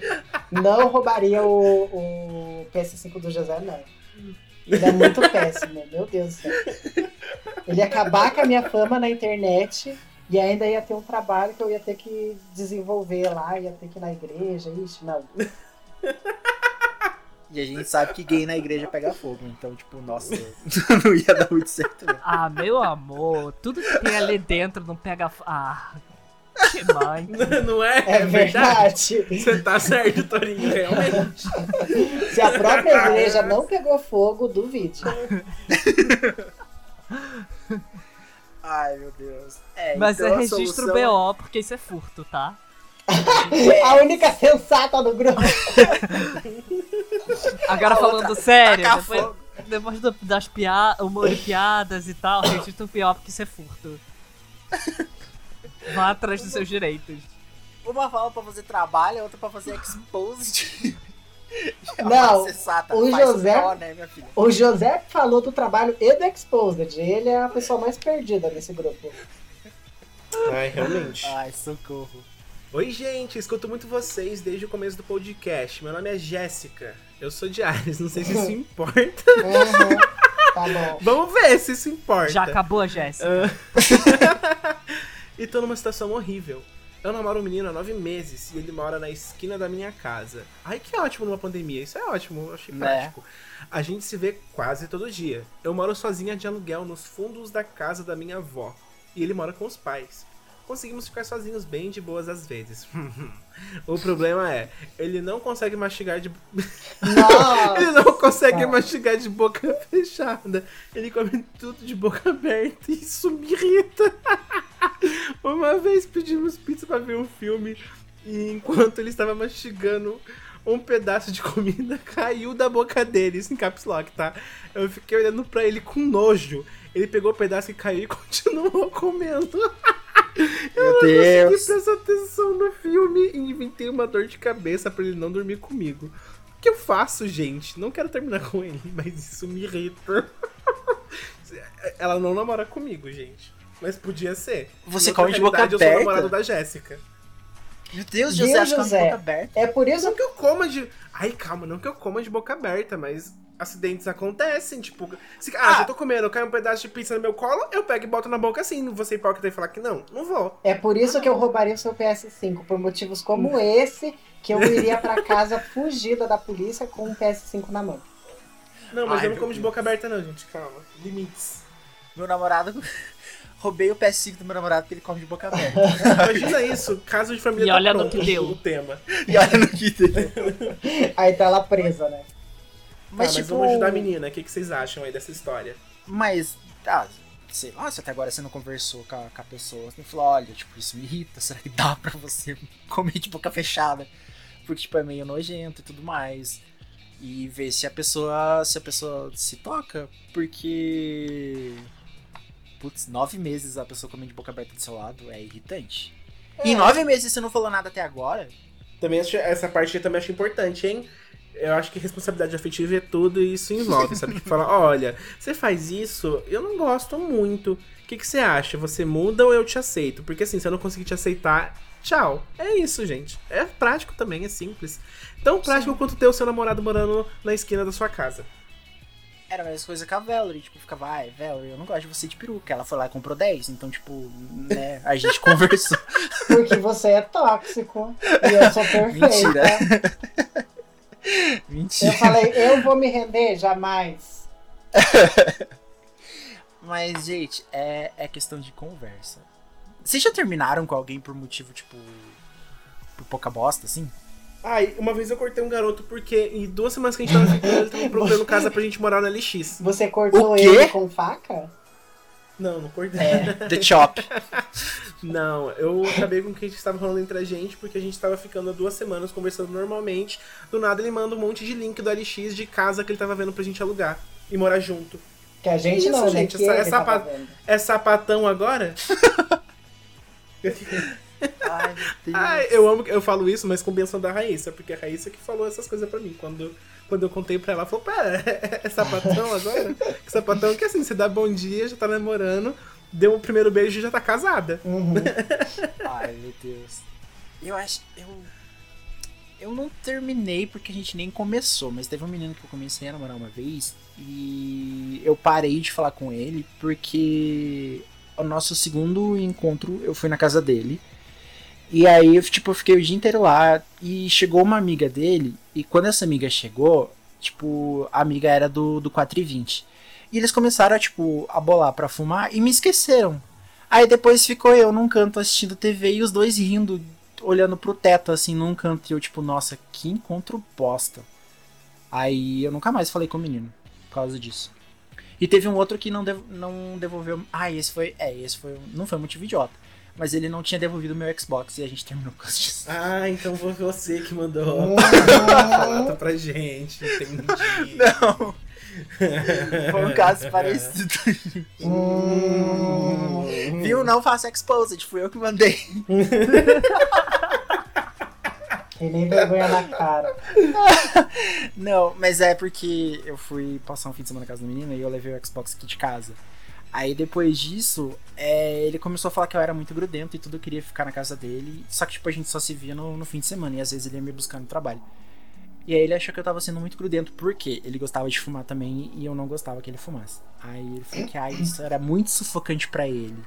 Não roubaria o, o PS5 do José, não. Ele é muito péssimo, meu Deus do céu. Ele ia acabar com a minha fama na internet e ainda ia ter um trabalho que eu ia ter que desenvolver lá, ia ter que ir na igreja, ixi, não. E a gente sabe que gay na igreja pega fogo. Então, tipo, nossa, [LAUGHS] não ia dar muito certo. Não. Ah, meu amor, tudo que tem ali dentro não pega. f- Ah, que mãe. Não é? É verdade. Você tá certo, Torinho, realmente. Se a própria igreja não pegou fogo, duvide. [LAUGHS] Ai, meu Deus. É, Mas então é registro solução- BO, porque isso é furto, tá? A única sensata do grupo. Agora falando sério, depois, fogo. depois do- das piadas, humor e piadas e tal, registro BO porque isso é furto. Vá atrás dos seus direitos. Uma fala pra fazer trabalho, a outra pra fazer exposed. [LAUGHS] Não, Uma sensata, o José- dó, né? O José falou do trabalho e do Exposed. Ele é a pessoa mais perdida nesse grupo. Ai, realmente. Ai, socorro. Oi, gente, escuto muito vocês desde o começo do podcast. Meu nome é Jéssica. Eu sou de Ares, não sei se isso importa. Uhum. Tá bom. [LAUGHS] Vamos ver se isso importa. Já acabou a Jéssica. [LAUGHS] e tô numa situação horrível. Eu namoro um menino há nove meses e ele mora na esquina da minha casa. Ai, que ótimo numa pandemia. Isso é ótimo, eu achei Né? prático. A gente se vê quase todo dia. Eu moro sozinha de aluguel nos fundos da casa da minha avó. E ele mora com os pais. Conseguimos ficar sozinhos bem de boas às vezes. [LAUGHS] o problema é, ele não consegue mastigar de [LAUGHS] ele não consegue mastigar de boca [LAUGHS] fechada. Ele come tudo de boca aberta e isso me irrita. Uma vez pedimos pizza pra ver um filme e enquanto ele estava mastigando um pedaço de comida caiu da boca dele, isso em caps lock, tá? Eu fiquei olhando pra ele com nojo. Ele pegou o pedaço que caiu e continuou comendo. Meu Consegui Deus. prestar atenção no filme e inventei uma dor de cabeça pra ele não dormir comigo. O que eu faço, gente? Não quero terminar [LAUGHS] com ele, mas isso me irrita. [LAUGHS] Ela não namora comigo, gente. Mas podia ser. Você come de boca realidade, Eu sou aberta? namorado da Jéssica. Meu Deus, Deus, José, acho que José. boca aberta. É por isso Não que eu coma de. Ai, calma, não que eu coma de boca aberta, mas acidentes acontecem. Tipo, se... ah, Ah. se eu tô comendo, cai um pedaço de pizza no meu colo, eu pego e boto na boca assim. Não vou ser hipócrita e falar que não. Não vou. É por isso que eu roubaria o seu PS5, por motivos como esse, que eu iria pra casa [LAUGHS] fugida da polícia com um PS5 na mão. Não, mas Ai, eu não como de Deus. boca aberta, não, gente. Calma. Limites. Meu namorado. Roubei o PS5 do meu namorado porque ele come de boca aberta. [LAUGHS] Imagina isso, caso de família E tá olha no pronto que deu. o tema. [LAUGHS] e olha no que deu. [LAUGHS] Aí tá ela presa, né? Mas, mas tipo. vamos ajudar a menina. O que, que vocês acham aí dessa história? Mas, ah, sei lá, se até agora você não conversou com a, com a pessoa, você não falou, olha, tipo, isso me irrita, será que dá pra você comer de boca fechada? Porque, tipo, é meio nojento e tudo mais. E ver se a pessoa, se a pessoa se toca, porque... Putz, nove meses a pessoa comendo de boca aberta do seu lado é irritante. Em nove meses você não falou nada até agora? Também acho- essa parte eu também acho importante, hein? Eu acho que responsabilidade afetiva é tudo e isso envolve, sabe? Tipo, falar, olha, você faz isso, eu não gosto muito. O que, que você acha? Você muda ou eu te aceito? Porque assim, se eu não conseguir te aceitar, tchau. É isso, gente. É prático também, é simples. Tão prático quanto ter o seu namorado morando na esquina da sua casa. Era a mesma coisa com a Valerie, tipo, ficava, ai, Valerie, eu não gosto de você de peruca. Ela foi lá e comprou 10, então, tipo, né, a gente [LAUGHS] conversou. Porque você é tóxico e eu sou perfeita. Mentira. Eu falei, eu vou me render? Jamais. [LAUGHS] Mas, gente, é, é questão de conversa. Vocês já terminaram com alguém por motivo, tipo, por pouca bosta, assim? Ai, uma vez eu cortei um garoto porque em duas semanas que a gente tava ficando, ele tava procurando [LAUGHS] casa pra gente morar no LX. Você cortou ele com faca? Não, não cortei. É, [LAUGHS] The Chop. Não, eu acabei com o que estava rolando entre a gente, porque a gente estava ficando há duas semanas conversando normalmente. Do nada ele manda um monte de link do LX de casa que ele tava vendo pra gente alugar e morar junto. Que a gente Isso, não, né? gente, essa- tava pa- vendo. É sapatão agora? [LAUGHS] Ai, meu Deus. Ai, eu amo que eu falo isso, mas com benção da Raíssa, porque a Raíssa que falou essas coisas pra mim. Quando, quando eu contei pra ela, ela falou: Pera, é, é sapatão agora? Que sapatão que assim, você dá bom dia, já tá namorando, deu um primeiro beijo e já tá casada. Uhum. [LAUGHS] Ai, meu Deus. Eu acho. Eu. Eu não terminei porque a gente nem começou, mas teve um menino que eu comecei a namorar uma vez e eu parei de falar com ele porque o nosso segundo encontro eu fui na casa dele. E aí, tipo, eu fiquei o dia inteiro lá e chegou uma amiga dele e quando essa amiga chegou, tipo, a amiga era do, do 420. E eles começaram tipo, a bolar pra fumar e me esqueceram. Aí depois ficou eu num canto assistindo TV e os dois rindo, olhando pro teto, assim, num canto. E eu, tipo, nossa, que encontro bosta. Aí eu nunca mais falei com o menino por causa disso. E teve um outro que não, dev não devolveu. Ah, esse foi. É, esse foi. Não foi motivo idiota. Mas ele não tinha devolvido o meu Xbox e a gente terminou com isso. Ah, então foi você que mandou foto pra gente, entendi. Não. [LAUGHS] Foi um caso parecido. Hum. Viu? Não faça exposed, fui eu que mandei. E nem vergonha na cara. Não, mas é porque eu fui passar um fim de semana na casa do menino e eu levei o Xbox aqui de casa. Aí depois disso, é, ele começou a falar que eu era muito grudento e tudo eu queria ficar na casa dele. Só que tipo, a gente só se via no, no fim de semana e às vezes ele ia me buscar no trabalho. E aí ele achou que eu tava sendo muito grudento porque ele gostava de fumar também e eu não gostava que ele fumasse. Aí ele falou que ah, isso era muito sufocante pra ele.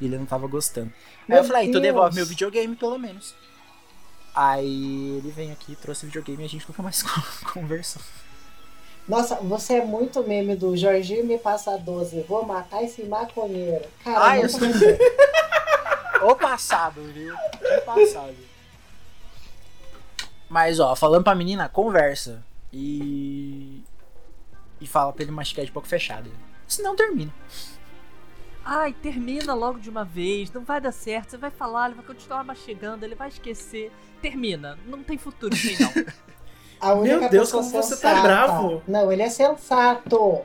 E ele não tava gostando. Aí Meu eu falei, ah, então devolve meu videogame pelo menos. Aí ele vem aqui, trouxe o videogame e a gente nunca mais [LAUGHS] conversou. Nossa, você é muito meme do Jorginho me passa 12. Vou matar esse maconheiro. Cara, eu sou- pensei. O passado, viu? O passado. Mas, ó, falando pra menina, conversa. E. E fala pra ele mastigar de boca fechada. Senão termina. Ai, termina logo de uma vez, não vai dar certo, você vai falar, ele vai continuar mastigando, ele vai esquecer. Termina, não tem futuro aí não. [LAUGHS] A única Meu Deus, como você tá sensata. bravo. Não, ele é sensato.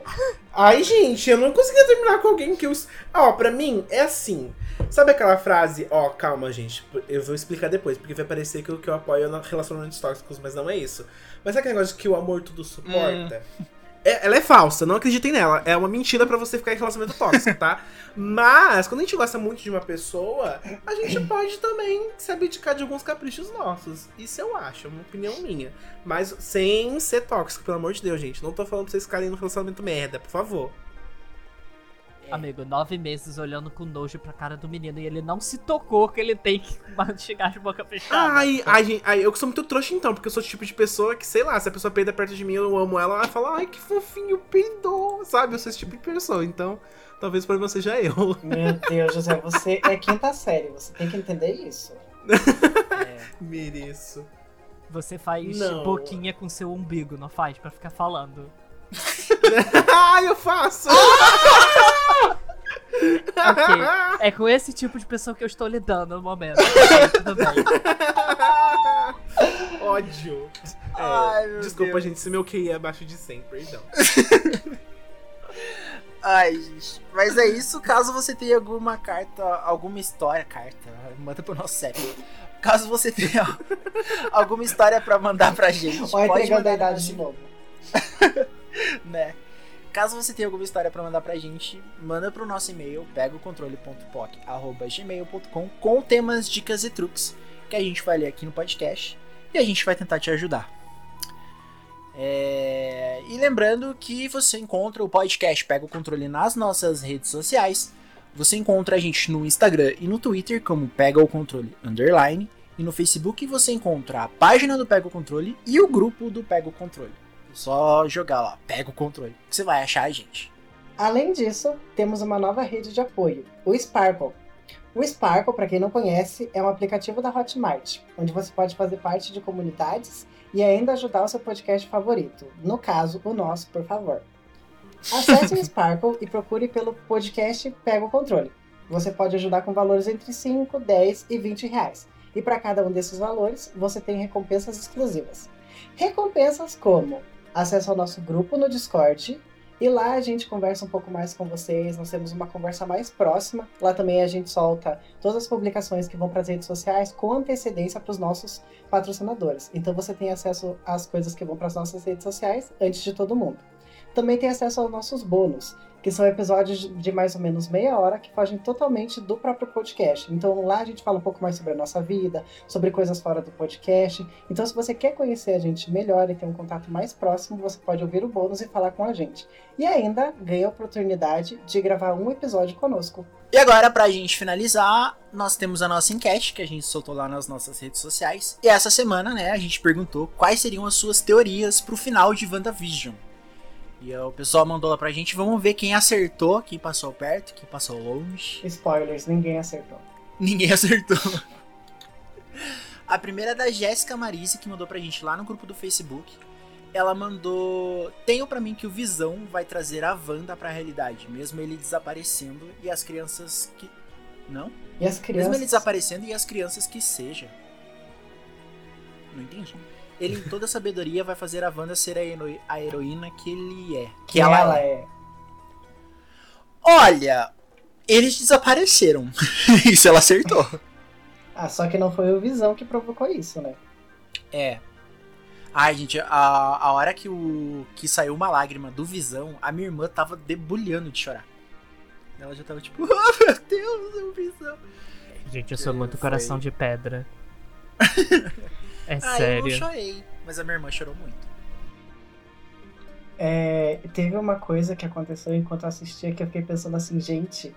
Ai, gente, eu não conseguia terminar com alguém que eu. Ó, pra mim, é assim. Sabe aquela frase, ó, calma, gente, eu vou explicar depois, porque vai parecer que o que eu apoio é relacionamentos tóxicos, mas não é isso. Mas sabe aquele negócio que o amor tudo suporta? É- ela é falsa, não acreditem nela. É uma mentira pra você ficar em relacionamento tóxico, tá? Mas, quando a gente gosta muito de uma pessoa, a gente pode também se abdicar de alguns caprichos nossos. Isso eu acho, é uma opinião minha. Mas sem ser tóxico, pelo amor de Deus, gente. Não tô falando pra vocês ficarem no relacionamento merda, por favor. Amigo, nove meses olhando com nojo pra cara do menino e ele não se tocou que ele tem que [LAUGHS] mastigar de boca fechada. Ai, ai, gente, ai, eu sou muito trouxa então, porque eu sou o tipo de pessoa que, sei lá, se a pessoa peida perto de mim, eu amo ela, ela fala, ai, que fofinho, peidou, sabe? Eu sou esse tipo de pessoa, então talvez o problema seja eu. [LAUGHS] Meu Deus, José, você é quinta série. Você tem que entender isso. Mereço. Você faz Não. boquinha com seu umbigo, não faz? Pra ficar falando. [LAUGHS] ai, eu faço! Ok, é com esse tipo de pessoa que eu estou lidando no momento. Ok, tudo bem. [LAUGHS] Ódio. É, Ai, meu desculpa, Deus. gente, se meu QI é abaixo de 100, perdão. [LAUGHS] Ai, gente. Mas é isso. Caso você tenha alguma carta, alguma história, carta, manda pro nosso cérebro. Caso você tenha alguma história pra mandar pra gente, Olha pode entregando a mandar idade de novo. [LAUGHS] né? Caso você tenha alguma história pra mandar pra gente, manda pro nosso e-mail, pega o controle.poc@gmail.com com temas, dicas e truques que a gente vai ler aqui no podcast e a gente vai tentar te ajudar. É, E lembrando que você encontra o podcast Pega o Controle nas nossas redes sociais. Você encontra a gente no Instagram e no Twitter como Pega o Controle Underline. E no Facebook você encontra a página do Pega o Controle e o grupo do Pega o Controle. Só jogar lá, pega o controle, que você vai achar a gente. Além disso, temos uma nova rede de apoio, o Sparkle. O Sparkle, para quem não conhece, é um aplicativo da Hotmart, onde você pode fazer parte de comunidades e ainda ajudar o seu podcast favorito. No caso, o nosso, por favor. Acesse o [LAUGHS] Sparkle e procure pelo podcast Pega o Controle. Você pode ajudar com valores entre 5, 10 e 20 reais. E para cada um desses valores, você tem recompensas exclusivas. Recompensas como acesso ao nosso grupo no Discord, e lá a gente conversa um pouco mais com vocês, nós temos uma conversa mais próxima. Lá também a gente solta todas as publicações que vão para as redes sociais com antecedência para os nossos patrocinadores. Então você tem acesso às coisas que vão para as nossas redes sociais antes de todo mundo. também tem acesso aos nossos bônus, que são episódios de mais ou menos meia hora que fogem totalmente do próprio podcast. Então lá a gente fala um pouco mais sobre a nossa vida, sobre coisas fora do podcast. Então se você quer conhecer a gente melhor e ter um contato mais próximo, você pode ouvir o bônus e falar com a gente. E ainda ganha a oportunidade de gravar um episódio conosco. E agora, pra gente finalizar, nós temos a nossa enquete que a gente soltou lá nas nossas redes sociais. E essa semana, né, a gente perguntou quais seriam as suas teorias pro final de WandaVision. E o pessoal mandou lá pra gente. Vamos ver quem acertou, quem passou perto, quem passou longe. Spoilers, ninguém acertou. Ninguém [LAUGHS] acertou. A primeira é da Jéssica Marise, que mandou pra gente lá no grupo do Facebook. Ela mandou: Tenho pra mim que o Visão vai trazer a Wanda pra realidade, mesmo ele desaparecendo e as crianças que. Não? E as Mesmo crianças. ele desaparecendo e as crianças que seja. Não entendi. Ele, em toda sabedoria, vai fazer a Wanda ser a, hero- a heroína que ele é. que ela é. Olha, eles desapareceram. [LAUGHS] Isso ela acertou. Ah, só que não foi o Visão que provocou isso, né? É. Ai, gente, a, a hora que o que saiu uma lágrima do Visão, a minha irmã tava debulhando de chorar. Ela já tava tipo, [LAUGHS] oh meu Deus, o Visão. Gente, eu sou É, muito foi. coração de pedra. [LAUGHS] É Ah, eu não sério. chorei, mas a minha irmã chorou muito. É, teve uma coisa que aconteceu enquanto eu assistia que eu fiquei pensando assim, gente,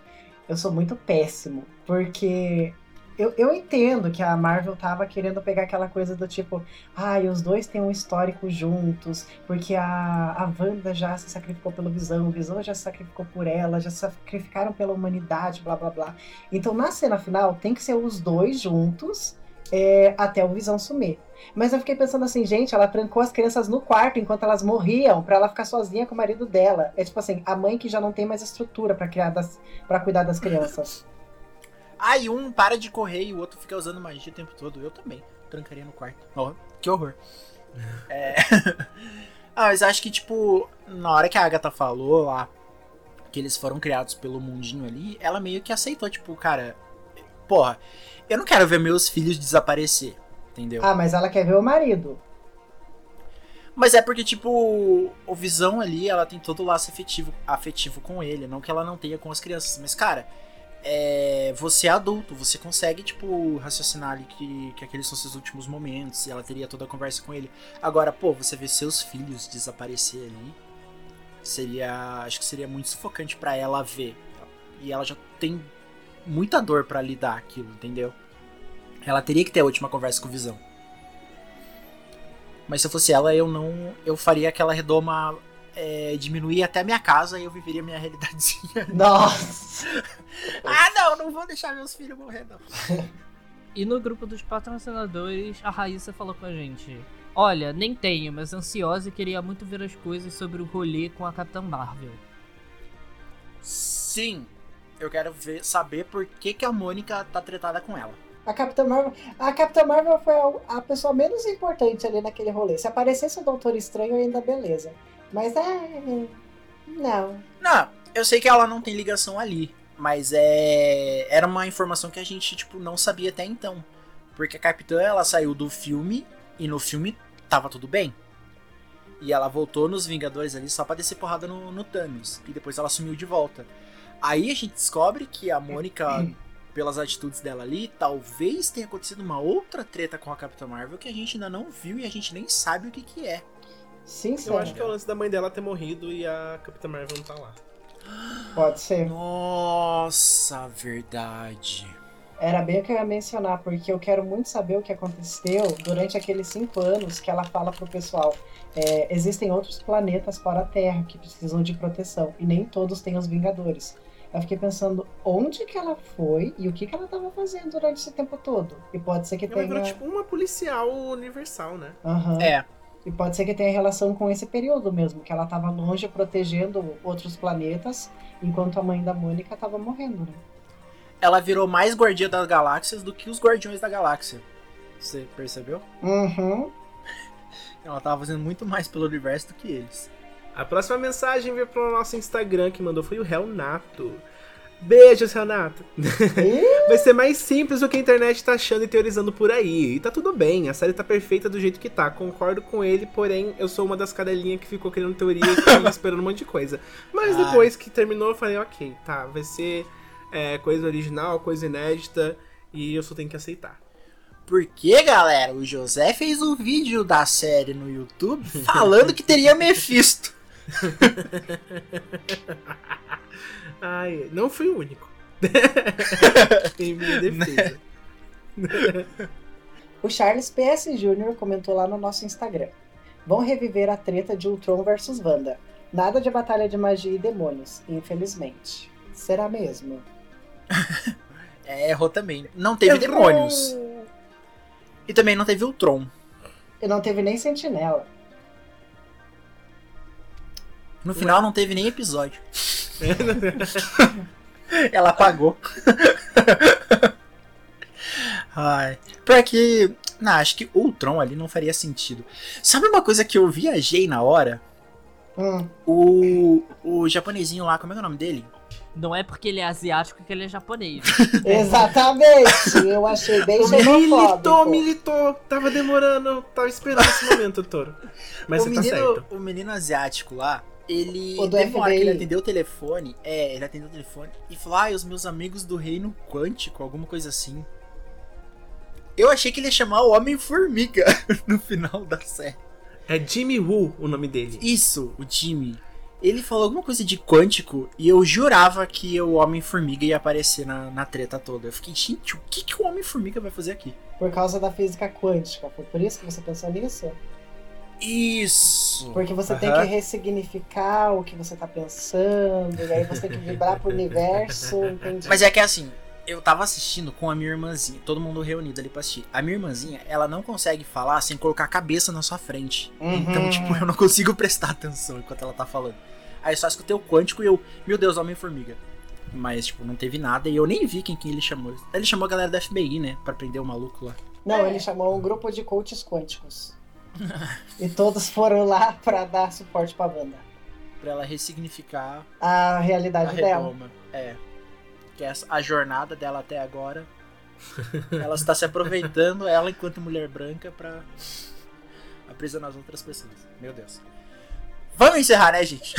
eu sou muito péssimo. Porque eu, eu entendo que a Marvel tava querendo pegar aquela coisa do tipo, ai, os dois têm um histórico juntos, porque a, a Wanda já se sacrificou pelo Visão, o Visão já se sacrificou por ela, já se sacrificaram pela humanidade, blá blá blá. Então na cena final tem que ser os dois juntos é, até o Visão sumir. Mas eu fiquei pensando assim, gente, ela trancou as crianças no quarto enquanto elas morriam pra ela ficar sozinha com o marido dela. É tipo assim, a mãe que já não tem mais estrutura pra criar das, para cuidar das crianças. Ai, um para de correr e o outro fica usando magia o tempo todo. Eu também. Trancaria no quarto. Ó, que horror. [LAUGHS] É... ah, mas acho que, tipo, na hora que a Agatha falou lá que eles foram criados pelo mundinho ali, ela meio que aceitou, tipo, cara, porra, eu não quero ver meus filhos desaparecer, entendeu? Ah, mas ela quer ver o marido. Mas é porque, tipo, o Visão ali, ela tem todo o laço afetivo, afetivo com ele, não que ela não tenha com as crianças. Mas, cara, é, você é adulto, você consegue, tipo, raciocinar ali que, que aqueles são seus últimos momentos, e ela teria toda a conversa com ele. Agora, pô, você ver seus filhos desaparecer ali, seria, acho que seria muito sufocante pra ela ver. E ela já tem muita dor pra lidar aquilo, entendeu? Ela teria que ter a última conversa com o Visão. Mas se eu fosse ela, eu não. Eu faria aquela redoma é, diminuir até a minha casa e eu viveria minha realidadezinha. [LAUGHS] Nossa! [LAUGHS] ah, não, não vou deixar meus filhos morrer, não. E no grupo dos patrocinadores, a Raíssa falou com a gente: Olha, nem tenho, mas ansiosa e queria muito ver as coisas sobre o rolê com a Capitã Marvel. Sim, eu quero ver, saber por que, que a Mônica tá tretada com ela. A Capitã Marvel, a Capitã Marvel foi a, a pessoa menos importante ali naquele rolê. Se aparecesse o Doutor Estranho, ainda beleza. Mas é. Não. Não, eu sei que ela não tem ligação ali, mas é era uma informação que a gente tipo não sabia até então, porque a Capitã ela saiu do filme e no filme tava tudo bem. E ela voltou nos Vingadores ali só pra descer porrada no, no Thanos. E depois ela sumiu de volta. Aí a gente descobre que a Mônica, pelas atitudes dela ali, talvez tenha acontecido uma outra treta com a Capitã Marvel que a gente ainda não viu e a gente nem sabe o que que é. Sincero. Eu acho que é o lance da mãe dela ter morrido e a Capitã Marvel não tá lá. Pode ser. Nossa, verdade. Era bem o que eu ia mencionar, porque eu quero muito saber o que aconteceu durante aqueles cinco anos que ela fala pro pessoal. É, existem outros planetas fora a Terra que precisam de proteção, e nem todos têm os Vingadores. Eu fiquei pensando onde que ela foi e o que, que ela estava fazendo durante esse tempo todo. E pode ser que Ela tenha. virou tipo uma policial universal, né? Aham. É, E pode ser que tenha relação com esse período mesmo, que ela estava longe protegendo outros planetas, enquanto a mãe da Mônica estava morrendo, né? ela virou mais guardiã das galáxias do que os guardiões da galáxia. Você percebeu? Uhum. Ela tava fazendo muito mais pelo universo do que eles. A próxima mensagem veio pro nosso Instagram que mandou foi o Renato. Beijos, Renato. Ih, [LAUGHS] Vai ser mais simples do que a internet tá achando e teorizando por aí. E tá tudo bem, a série tá perfeita do jeito que tá. Concordo com ele, porém, eu sou uma das cadelinhas que ficou criando teoria e esperando um monte de coisa. Mas Ah. depois que terminou, eu falei, ok, tá, vai ser é, coisa original, coisa inédita, e eu só tenho que aceitar. Porque, galera, o José fez um vídeo da série no YouTube falando que teria Mephisto. [LAUGHS] Ai, não fui o único. [LAUGHS] em minha defesa. [LAUGHS] o Charles PS Jr. comentou lá no nosso Instagram. Vão reviver a treta de Ultron versus Wanda. Nada de batalha de magia e demônios, infelizmente. Será mesmo? É, errou também. Não teve Errou! demônios. E também não teve Ultron. E não teve nem sentinela. No final não teve nem episódio. [LAUGHS] Ela apagou. [LAUGHS] Ai. Pior que. Não, acho que Ultron ali não faria sentido. Sabe uma coisa que eu viajei na hora? Hum, O. O japonesinho lá, como é que é o nome dele? Não é porque ele é asiático que ele é japonês. [LAUGHS] exatamente! Eu achei bem Militou, militou. Tava demorando, tava esperando esse momento, Toro. Mas o, você tá menino, certo. o menino asiático lá, ele. O ele atendeu o telefone. É, ele atendeu o telefone e falou: Ah, os meus amigos do reino quântico, alguma coisa assim. Eu achei que ele ia chamar o Homem-Formiga [LAUGHS] no final da série. É Jimmy Woo o nome dele. Isso, o Jimmy. Ele falou alguma coisa de quântico e eu jurava que o Homem-Formiga ia aparecer na, na treta toda. Eu fiquei, gente, o que, que o Homem-Formiga vai fazer aqui? Por causa da física quântica. Foi por isso que você pensou nisso? Isso! Porque você tem Aham. que ressignificar o que você tá pensando, e aí você tem que vibrar pro universo, [LAUGHS] entendi. Mas é que assim, eu tava assistindo com a minha irmãzinha, todo mundo reunido ali pra assistir. A minha irmãzinha, ela não consegue falar sem colocar a cabeça na sua frente. Uhum. Então, tipo, eu não consigo prestar atenção enquanto ela tá falando. Aí eu só escutei o quântico e eu, meu Deus, Homem-Formiga. Mas, tipo, não teve nada e eu nem vi quem, quem ele chamou. Ele chamou a galera da FBI, né? Pra prender o maluco lá. Não, ele chamou um grupo de coaches quânticos. [LAUGHS] e todos foram lá [LAUGHS] pra dar suporte pra Wanda. Pra ela ressignificar A a realidade dela. redoma. É. Que essa, a jornada dela até agora. [LAUGHS] ela está se aproveitando, ela enquanto mulher branca, pra aprisionar as outras pessoas. Meu Deus. Vamos encerrar, né, gente?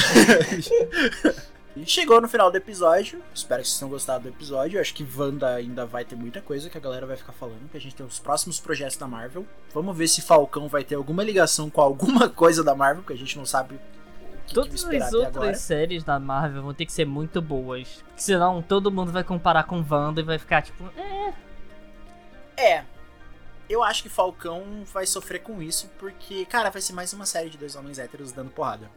Chegou no final do episódio. Espero que vocês tenham gostado do episódio. Eu acho que Wanda ainda vai ter muita coisa que a galera vai ficar falando. Que a gente tem os próximos projetos da Marvel. Vamos ver se Falcão vai ter alguma ligação com alguma [LAUGHS] coisa da Marvel, que a gente não sabe o que, Todas as outras séries da Marvel vão ter que ser muito boas. Porque senão todo mundo vai comparar com Wanda e vai ficar tipo, é, É. Eu acho que Falcão vai sofrer com isso, porque, cara, vai ser mais uma série de dois homens héteros dando porrada.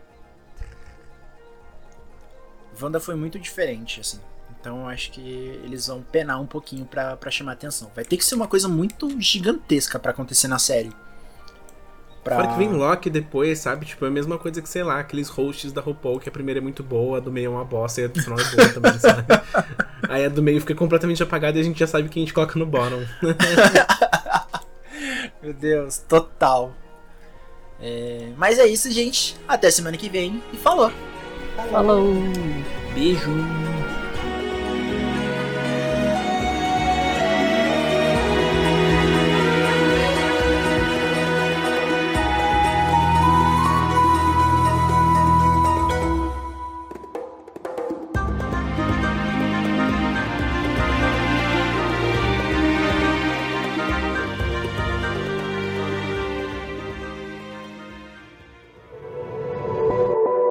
Wanda foi muito diferente, assim. Então eu acho que eles vão penar um pouquinho pra, pra chamar atenção. Vai ter que ser uma coisa muito gigantesca pra acontecer na série. Pra... Fora que vem Loki depois, sabe? Tipo, é a mesma coisa que, sei lá, aqueles hosts da RuPaul, que a primeira é muito boa, a do meio é uma bosta e a do final é boa também, sabe? [LAUGHS] Aí a do meio fica completamente apagada e a gente já sabe quem a gente coloca no bottom. [LAUGHS] Meu Deus, total. É, Mas é isso, gente. Até semana que vem. E falou. Falou. Beijo.